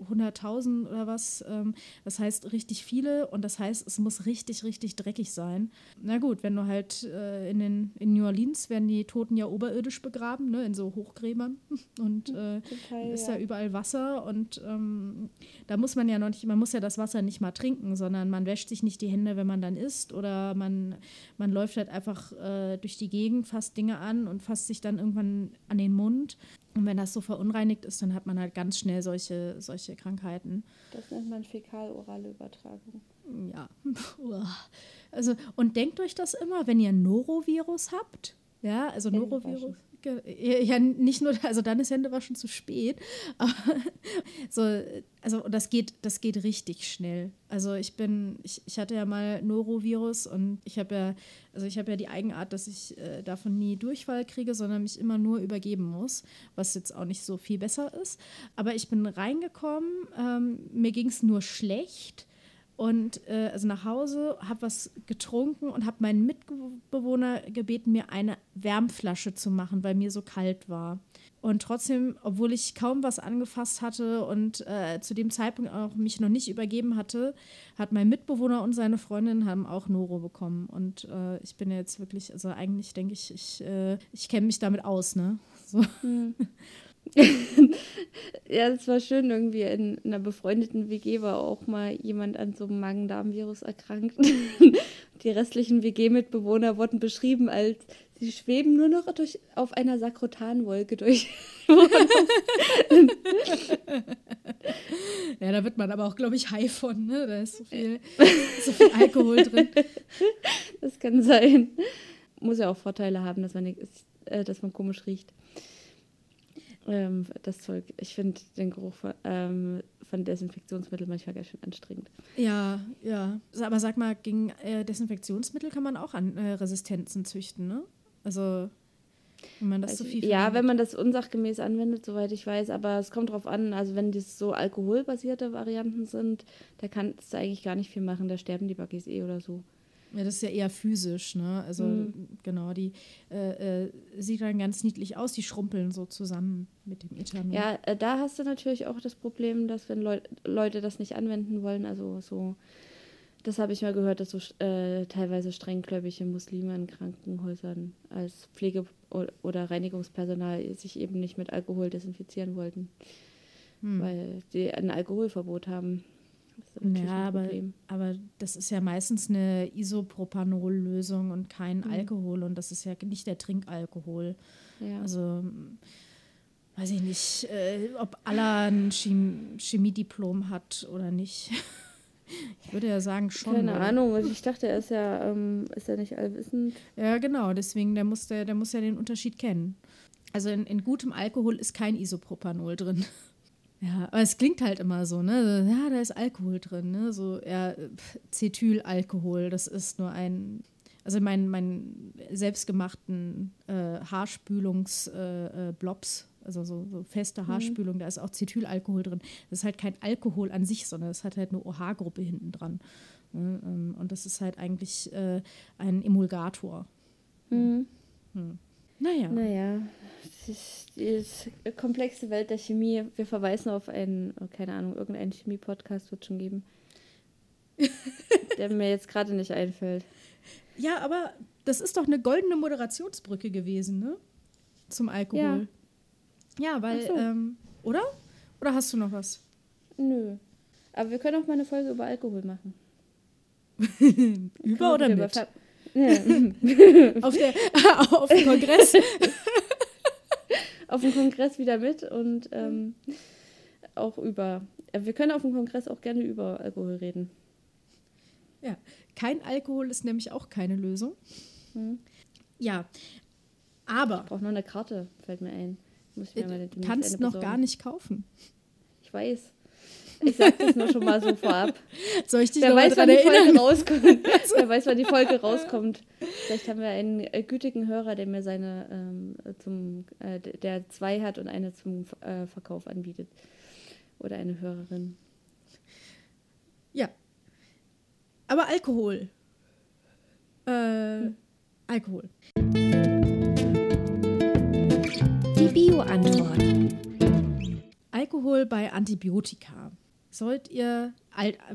100.000 oder was. Ähm, das heißt richtig viele und das heißt, es muss richtig, richtig dreckig sein. Na gut, wenn du halt äh, in, den, in New Orleans werden die Toten ja oberirdisch begraben, ne, in so Hochgräbern *laughs* und äh, Total, ist ja. ja überall Wasser und ähm, da muss man ja noch nicht, man muss ja das Wasser nicht mal trinken, sondern man wäscht sich nicht die Hände, wenn man dann isst oder man, man läuft halt einfach äh, durch die Gegend, fasst Dinge an und fasst sich dann irgendwann an den Mund. Und wenn das so verunreinigt ist, dann hat man halt ganz schnell solche, solche Krankheiten. Das nennt man fäkal-orale Übertragung. Ja. *laughs* Also, und denkt euch das immer, wenn ihr Norovirus habt. Ja, also Norovirus. Ja, nicht nur, also dann ist Hände war schon zu spät. *laughs* Aber so, also das geht, das geht richtig schnell. Also ich bin, ich, ich hatte ja mal Norovirus und ich habe ja, also ich habe ja die Eigenart, dass ich äh, davon nie Durchfall kriege, sondern mich immer nur übergeben muss, was jetzt auch nicht so viel besser ist. Aber ich bin reingekommen, ähm, mir ging es nur schlecht und äh, also nach Hause, habe was getrunken und habe meinen Mitbewohner gebeten, mir eine Wärmflasche zu machen, weil mir so kalt war. Und trotzdem, obwohl ich kaum was angefasst hatte und äh, zu dem Zeitpunkt auch mich noch nicht übergeben hatte, hat mein Mitbewohner und seine Freundin haben auch Noro bekommen. Und äh, ich bin jetzt wirklich, also eigentlich denke ich, ich, äh, ich kenne mich damit aus, ne? So. Hm. *laughs* *laughs* ja, es war schön, irgendwie in einer befreundeten WG war auch mal jemand an so einem Magen-Darm-Virus erkrankt. *laughs* Die restlichen WG-Mitbewohner wurden beschrieben als sie schweben nur noch durch, auf einer Sakrotanwolke durch. *laughs* ja, da wird man aber auch, glaube ich, high von, ne? Da ist so viel, so viel Alkohol drin. Das kann sein. Muss ja auch Vorteile haben, dass man, nicht, äh, dass man komisch riecht ähm, das Zeug. Ich finde den Geruch von, ähm, von Desinfektionsmitteln manchmal ganz schön anstrengend. Ja, ja. Aber sag mal, gegen äh, Desinfektionsmittel kann man auch an äh, Resistenzen züchten, ne? Also wenn man das also, so viel Ja, wenn man das unsachgemäß anwendet, soweit ich weiß, aber es kommt drauf an, also wenn das so alkoholbasierte Varianten sind, da kannst du eigentlich gar nicht viel machen, da sterben die Buggies eh oder so. Ja, das ist ja eher physisch, ne? Also mhm. genau, die äh, äh, sieht dann ganz niedlich aus, die schrumpeln so zusammen mit dem Ethanol. Ja, äh, da hast du natürlich auch das Problem, dass wenn Leu Leute das nicht anwenden wollen, also so, das habe ich mal gehört, dass so äh, teilweise strenggläubige Muslime in Krankenhäusern als Pflege- oder Reinigungspersonal sich eben nicht mit Alkohol desinfizieren wollten, hm. weil sie ein Alkoholverbot haben ja, aber, aber das ist ja meistens eine Isopropanol-Lösung und kein mhm. Alkohol und das ist ja nicht der Trinkalkohol. Ja. Also weiß ich nicht, äh, ob Allah ein Chem Chemiediplom hat oder nicht. *laughs* Ich würde ja sagen schon. Keine oder? Ahnung, ich dachte, er ist ja, ähm, ist ja nicht allwissend. Ja, genau, deswegen, der muss, der, der muss ja den Unterschied kennen. Also in, in gutem Alkohol ist kein Isopropanol drin. *laughs* Ja, aber es klingt halt immer so, ne? Ja, da ist Alkohol drin, ne? So, ja, Cetylalkohol, das ist nur ein, also mein, mein selbstgemachten äh, Haarspülungs-Blobs, äh, äh, also so, so feste Haarspülung, da ist auch Cetylalkohol drin. Das ist halt kein Alkohol an sich, sondern es hat halt eine OH-Gruppe hinten dran. Ne? Ähm, Und das ist halt eigentlich äh, ein Emulgator. Mhm. Naja. Naja, die komplexe Welt der Chemie. Wir verweisen auf einen, oh, keine Ahnung, irgendeinen Chemie-Podcast wird schon geben. *laughs* der mir jetzt gerade nicht einfällt. Ja, aber das ist doch eine goldene Moderationsbrücke gewesen, ne? Zum Alkohol. Ja, weil, Ach so. ähm, oder? Oder hast du noch was? Nö. Aber wir können auch mal eine Folge über Alkohol machen. *laughs* Über oder mit? Ver- Ja. Auf, der, *laughs* auf dem Kongress. *laughs* auf dem Kongress wieder mit und ähm, auch über. äh, Wir können auf dem Kongress auch gerne über Alkohol reden. ja, kein Alkohol ist nämlich auch keine Lösung. Hm. Ja, aber Braucht noch eine Karte, fällt mir ein. Muss ich mir mal du demnächst kannst noch besorgen. gar nicht kaufen. Ich weiß. Ich sag das nur schon mal so vorab. *laughs* Soll ich dich Wer weiß, wann die Folge rauskommt. *laughs* Wer weiß, wann die Folge rauskommt. Vielleicht haben wir einen äh, gütigen Hörer, der mir seine ähm, zum, äh, der zwei hat und eine zum äh, Verkauf anbietet. Oder eine Hörerin. Ja. Aber Alkohol. Äh, Hm. Alkohol. Die Bio-Antwort. Alkohol bei Antibiotika. Sollt ihr,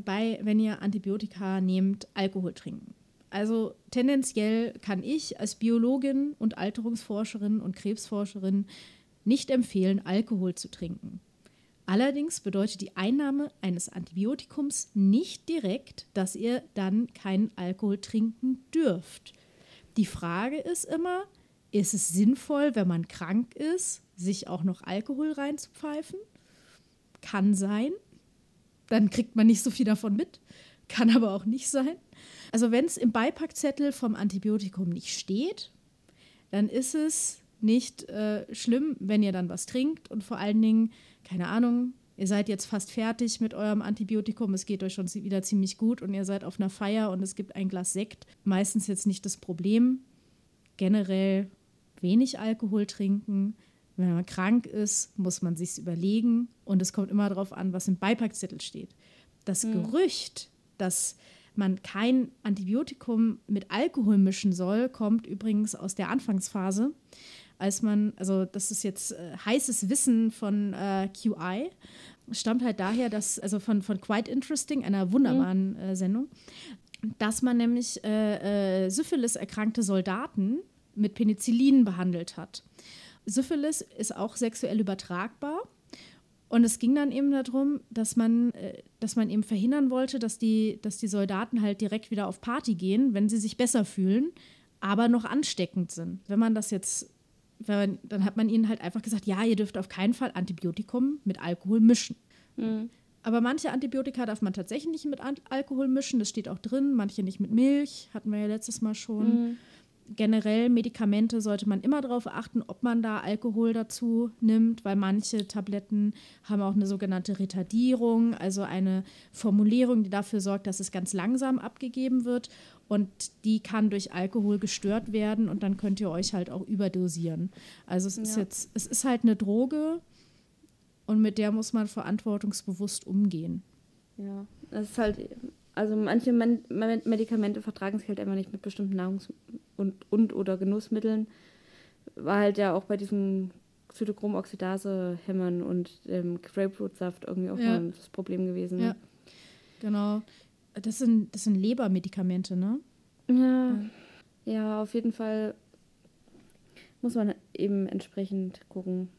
bei, wenn ihr Antibiotika nehmt, Alkohol trinken? Also tendenziell kann ich als Biologin und Alterungsforscherin und Krebsforscherin nicht empfehlen, Alkohol zu trinken. Allerdings bedeutet die Einnahme eines Antibiotikums nicht direkt, dass ihr dann keinen Alkohol trinken dürft. Die Frage ist immer, ist es sinnvoll, wenn man krank ist, sich auch noch Alkohol reinzupfeifen? Kann sein. Dann kriegt man nicht so viel davon mit. Kann aber auch nicht sein. Also wenn es im Beipackzettel vom Antibiotikum nicht steht, dann ist es nicht äh, schlimm, wenn ihr dann was trinkt und vor allen Dingen, keine Ahnung, ihr seid jetzt fast fertig mit eurem Antibiotikum, es geht euch schon wieder ziemlich gut und ihr seid auf einer Feier und es gibt ein Glas Sekt. Meistens jetzt nicht das Problem. Generell wenig Alkohol trinken. Wenn man krank ist, muss man sich überlegen und es kommt immer darauf an, was im Beipackzettel steht. Das Gerücht, dass man kein Antibiotikum mit Alkohol mischen soll, kommt übrigens aus der Anfangsphase, als man, also das ist jetzt äh, heißes Wissen von äh, QI, stammt halt daher, dass, also von, von Quite Interesting, einer wunderbaren äh, Sendung, dass man nämlich äh, äh, Syphilis-erkrankte Soldaten mit Penicillin behandelt hat. Syphilis ist auch sexuell übertragbar. Und es ging dann eben darum, dass man, äh, dass man eben verhindern wollte, dass die, dass die Soldaten halt direkt wieder auf Party gehen, wenn sie sich besser fühlen, aber noch ansteckend sind. Wenn man das jetzt, man, dann hat man ihnen halt einfach gesagt, ja, ihr dürft auf keinen Fall Antibiotikum mit Alkohol mischen. Aber manche Antibiotika darf man tatsächlich nicht mit Alkohol mischen, das steht auch drin, manche nicht mit Milch, hatten wir ja letztes Mal schon. Generell Medikamente sollte man immer darauf achten, ob man da Alkohol dazu nimmt, weil manche Tabletten haben auch eine sogenannte Retardierung, also eine Formulierung, die dafür sorgt, dass es ganz langsam abgegeben wird und die kann durch Alkohol gestört werden und dann könnt ihr euch halt auch überdosieren. Also es ist Ja. jetzt, es ist halt eine Droge und mit der muss man verantwortungsbewusst umgehen. Ja, das ist halt, also manche Men Men Medikamente vertragen sich halt einfach nicht mit bestimmten Nahrungs- und, und oder Genussmitteln. War halt ja auch bei diesem Zytochromoxidase-Hämmern und dem Grapefruitsaft irgendwie auch Ja. mal das Problem gewesen. Ne? Ja, genau. Das sind, das sind Lebermedikamente, ne? Ja. ja, auf jeden Fall muss man eben entsprechend gucken.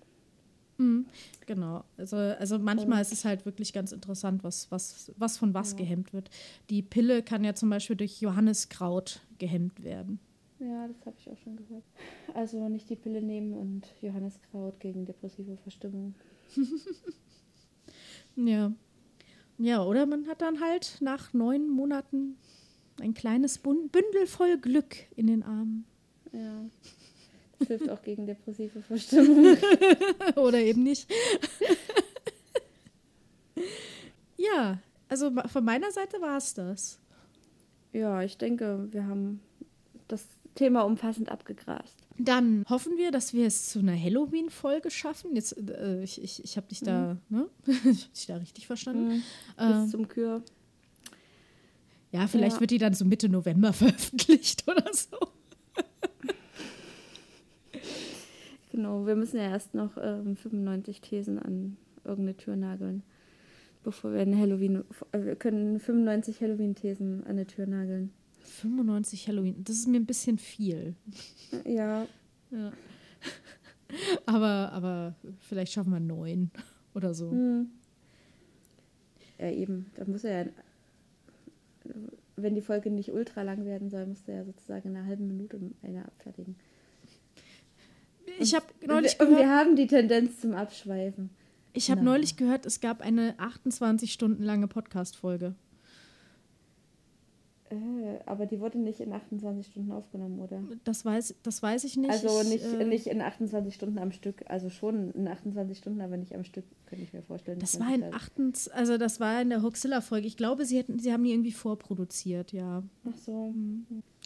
Mhm. Genau. Also, also manchmal ist es halt wirklich ganz interessant, was, was, was von was gehemmt wird. Die Pille kann ja zum Beispiel durch Johanniskraut gehemmt werden. Ja, das habe ich auch schon gehört. Also nicht die Pille nehmen und Johanniskraut gegen depressive Verstimmung. *laughs* Ja. Ja, oder man hat dann halt nach neun Monaten ein kleines Bündel voll Glück in den Armen. Ja. Das hilft auch gegen depressive Verstimmung. *laughs* oder eben nicht. *laughs* Ja, also von meiner Seite war es das. Ja, ich denke, wir haben das Thema umfassend abgegrast. Dann hoffen wir, dass wir es zu einer Halloween-Folge schaffen. Jetzt, äh, ich ich, ich habe dich da, ne? *laughs* ich habe dich da richtig verstanden. Bis Ähm, zum Kür. ja, vielleicht ja. wird die dann so Mitte November veröffentlicht oder so. Genau, wir müssen ja erst noch ähm, 95 Thesen an irgendeine Tür nageln. Bevor wir eine Halloween. äh, Wir können 95 Halloween-Thesen an eine Tür nageln. 95 Halloween, das ist mir ein bisschen viel. Ja, Ja. *laughs* aber, aber vielleicht schaffen wir neun oder so. Hm. Ja, eben. Da muss er ja, wenn die Folge nicht ultra lang werden soll, muss er ja sozusagen in einer halben Minute eine abfertigen. Ich habe neulich Und wir gehört, haben die Tendenz zum Abschweifen. ich habe neulich gehört, es gab eine 28 Stunden lange Podcast-Folge. Äh, aber die wurde nicht in 28 Stunden aufgenommen, oder? Das weiß, das weiß ich nicht. also ich, nicht, äh, nicht in 28 Stunden am Stück. Also schon in 28 Stunden, aber nicht am Stück, könnte ich mir vorstellen. Das war in sich da- 28, also das war in der Hoaxilla-Folge. Ich glaube, sie hätten, sie haben die irgendwie vorproduziert, ja. Ach so.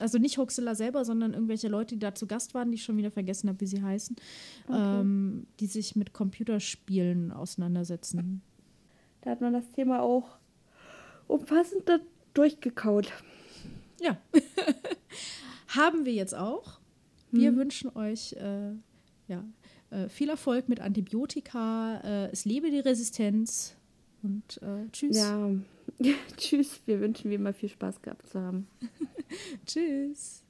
Also nicht Hoaxilla selber, sondern irgendwelche Leute, die da zu Gast waren, die ich schon wieder vergessen habe, wie sie heißen, Okay. ähm, die sich mit Computerspielen auseinandersetzen. Da hat man das Thema auch umfassend durchgekaut. Ja. *laughs* Haben wir jetzt auch. Wir Mhm. wünschen euch äh, ja, äh, viel Erfolg mit Antibiotika. Äh, es lebe die Resistenz und äh, tschüss. Ja, *laughs* tschüss. Wir wünschen wie immer viel Spaß gehabt zu haben. *laughs* Tschüss.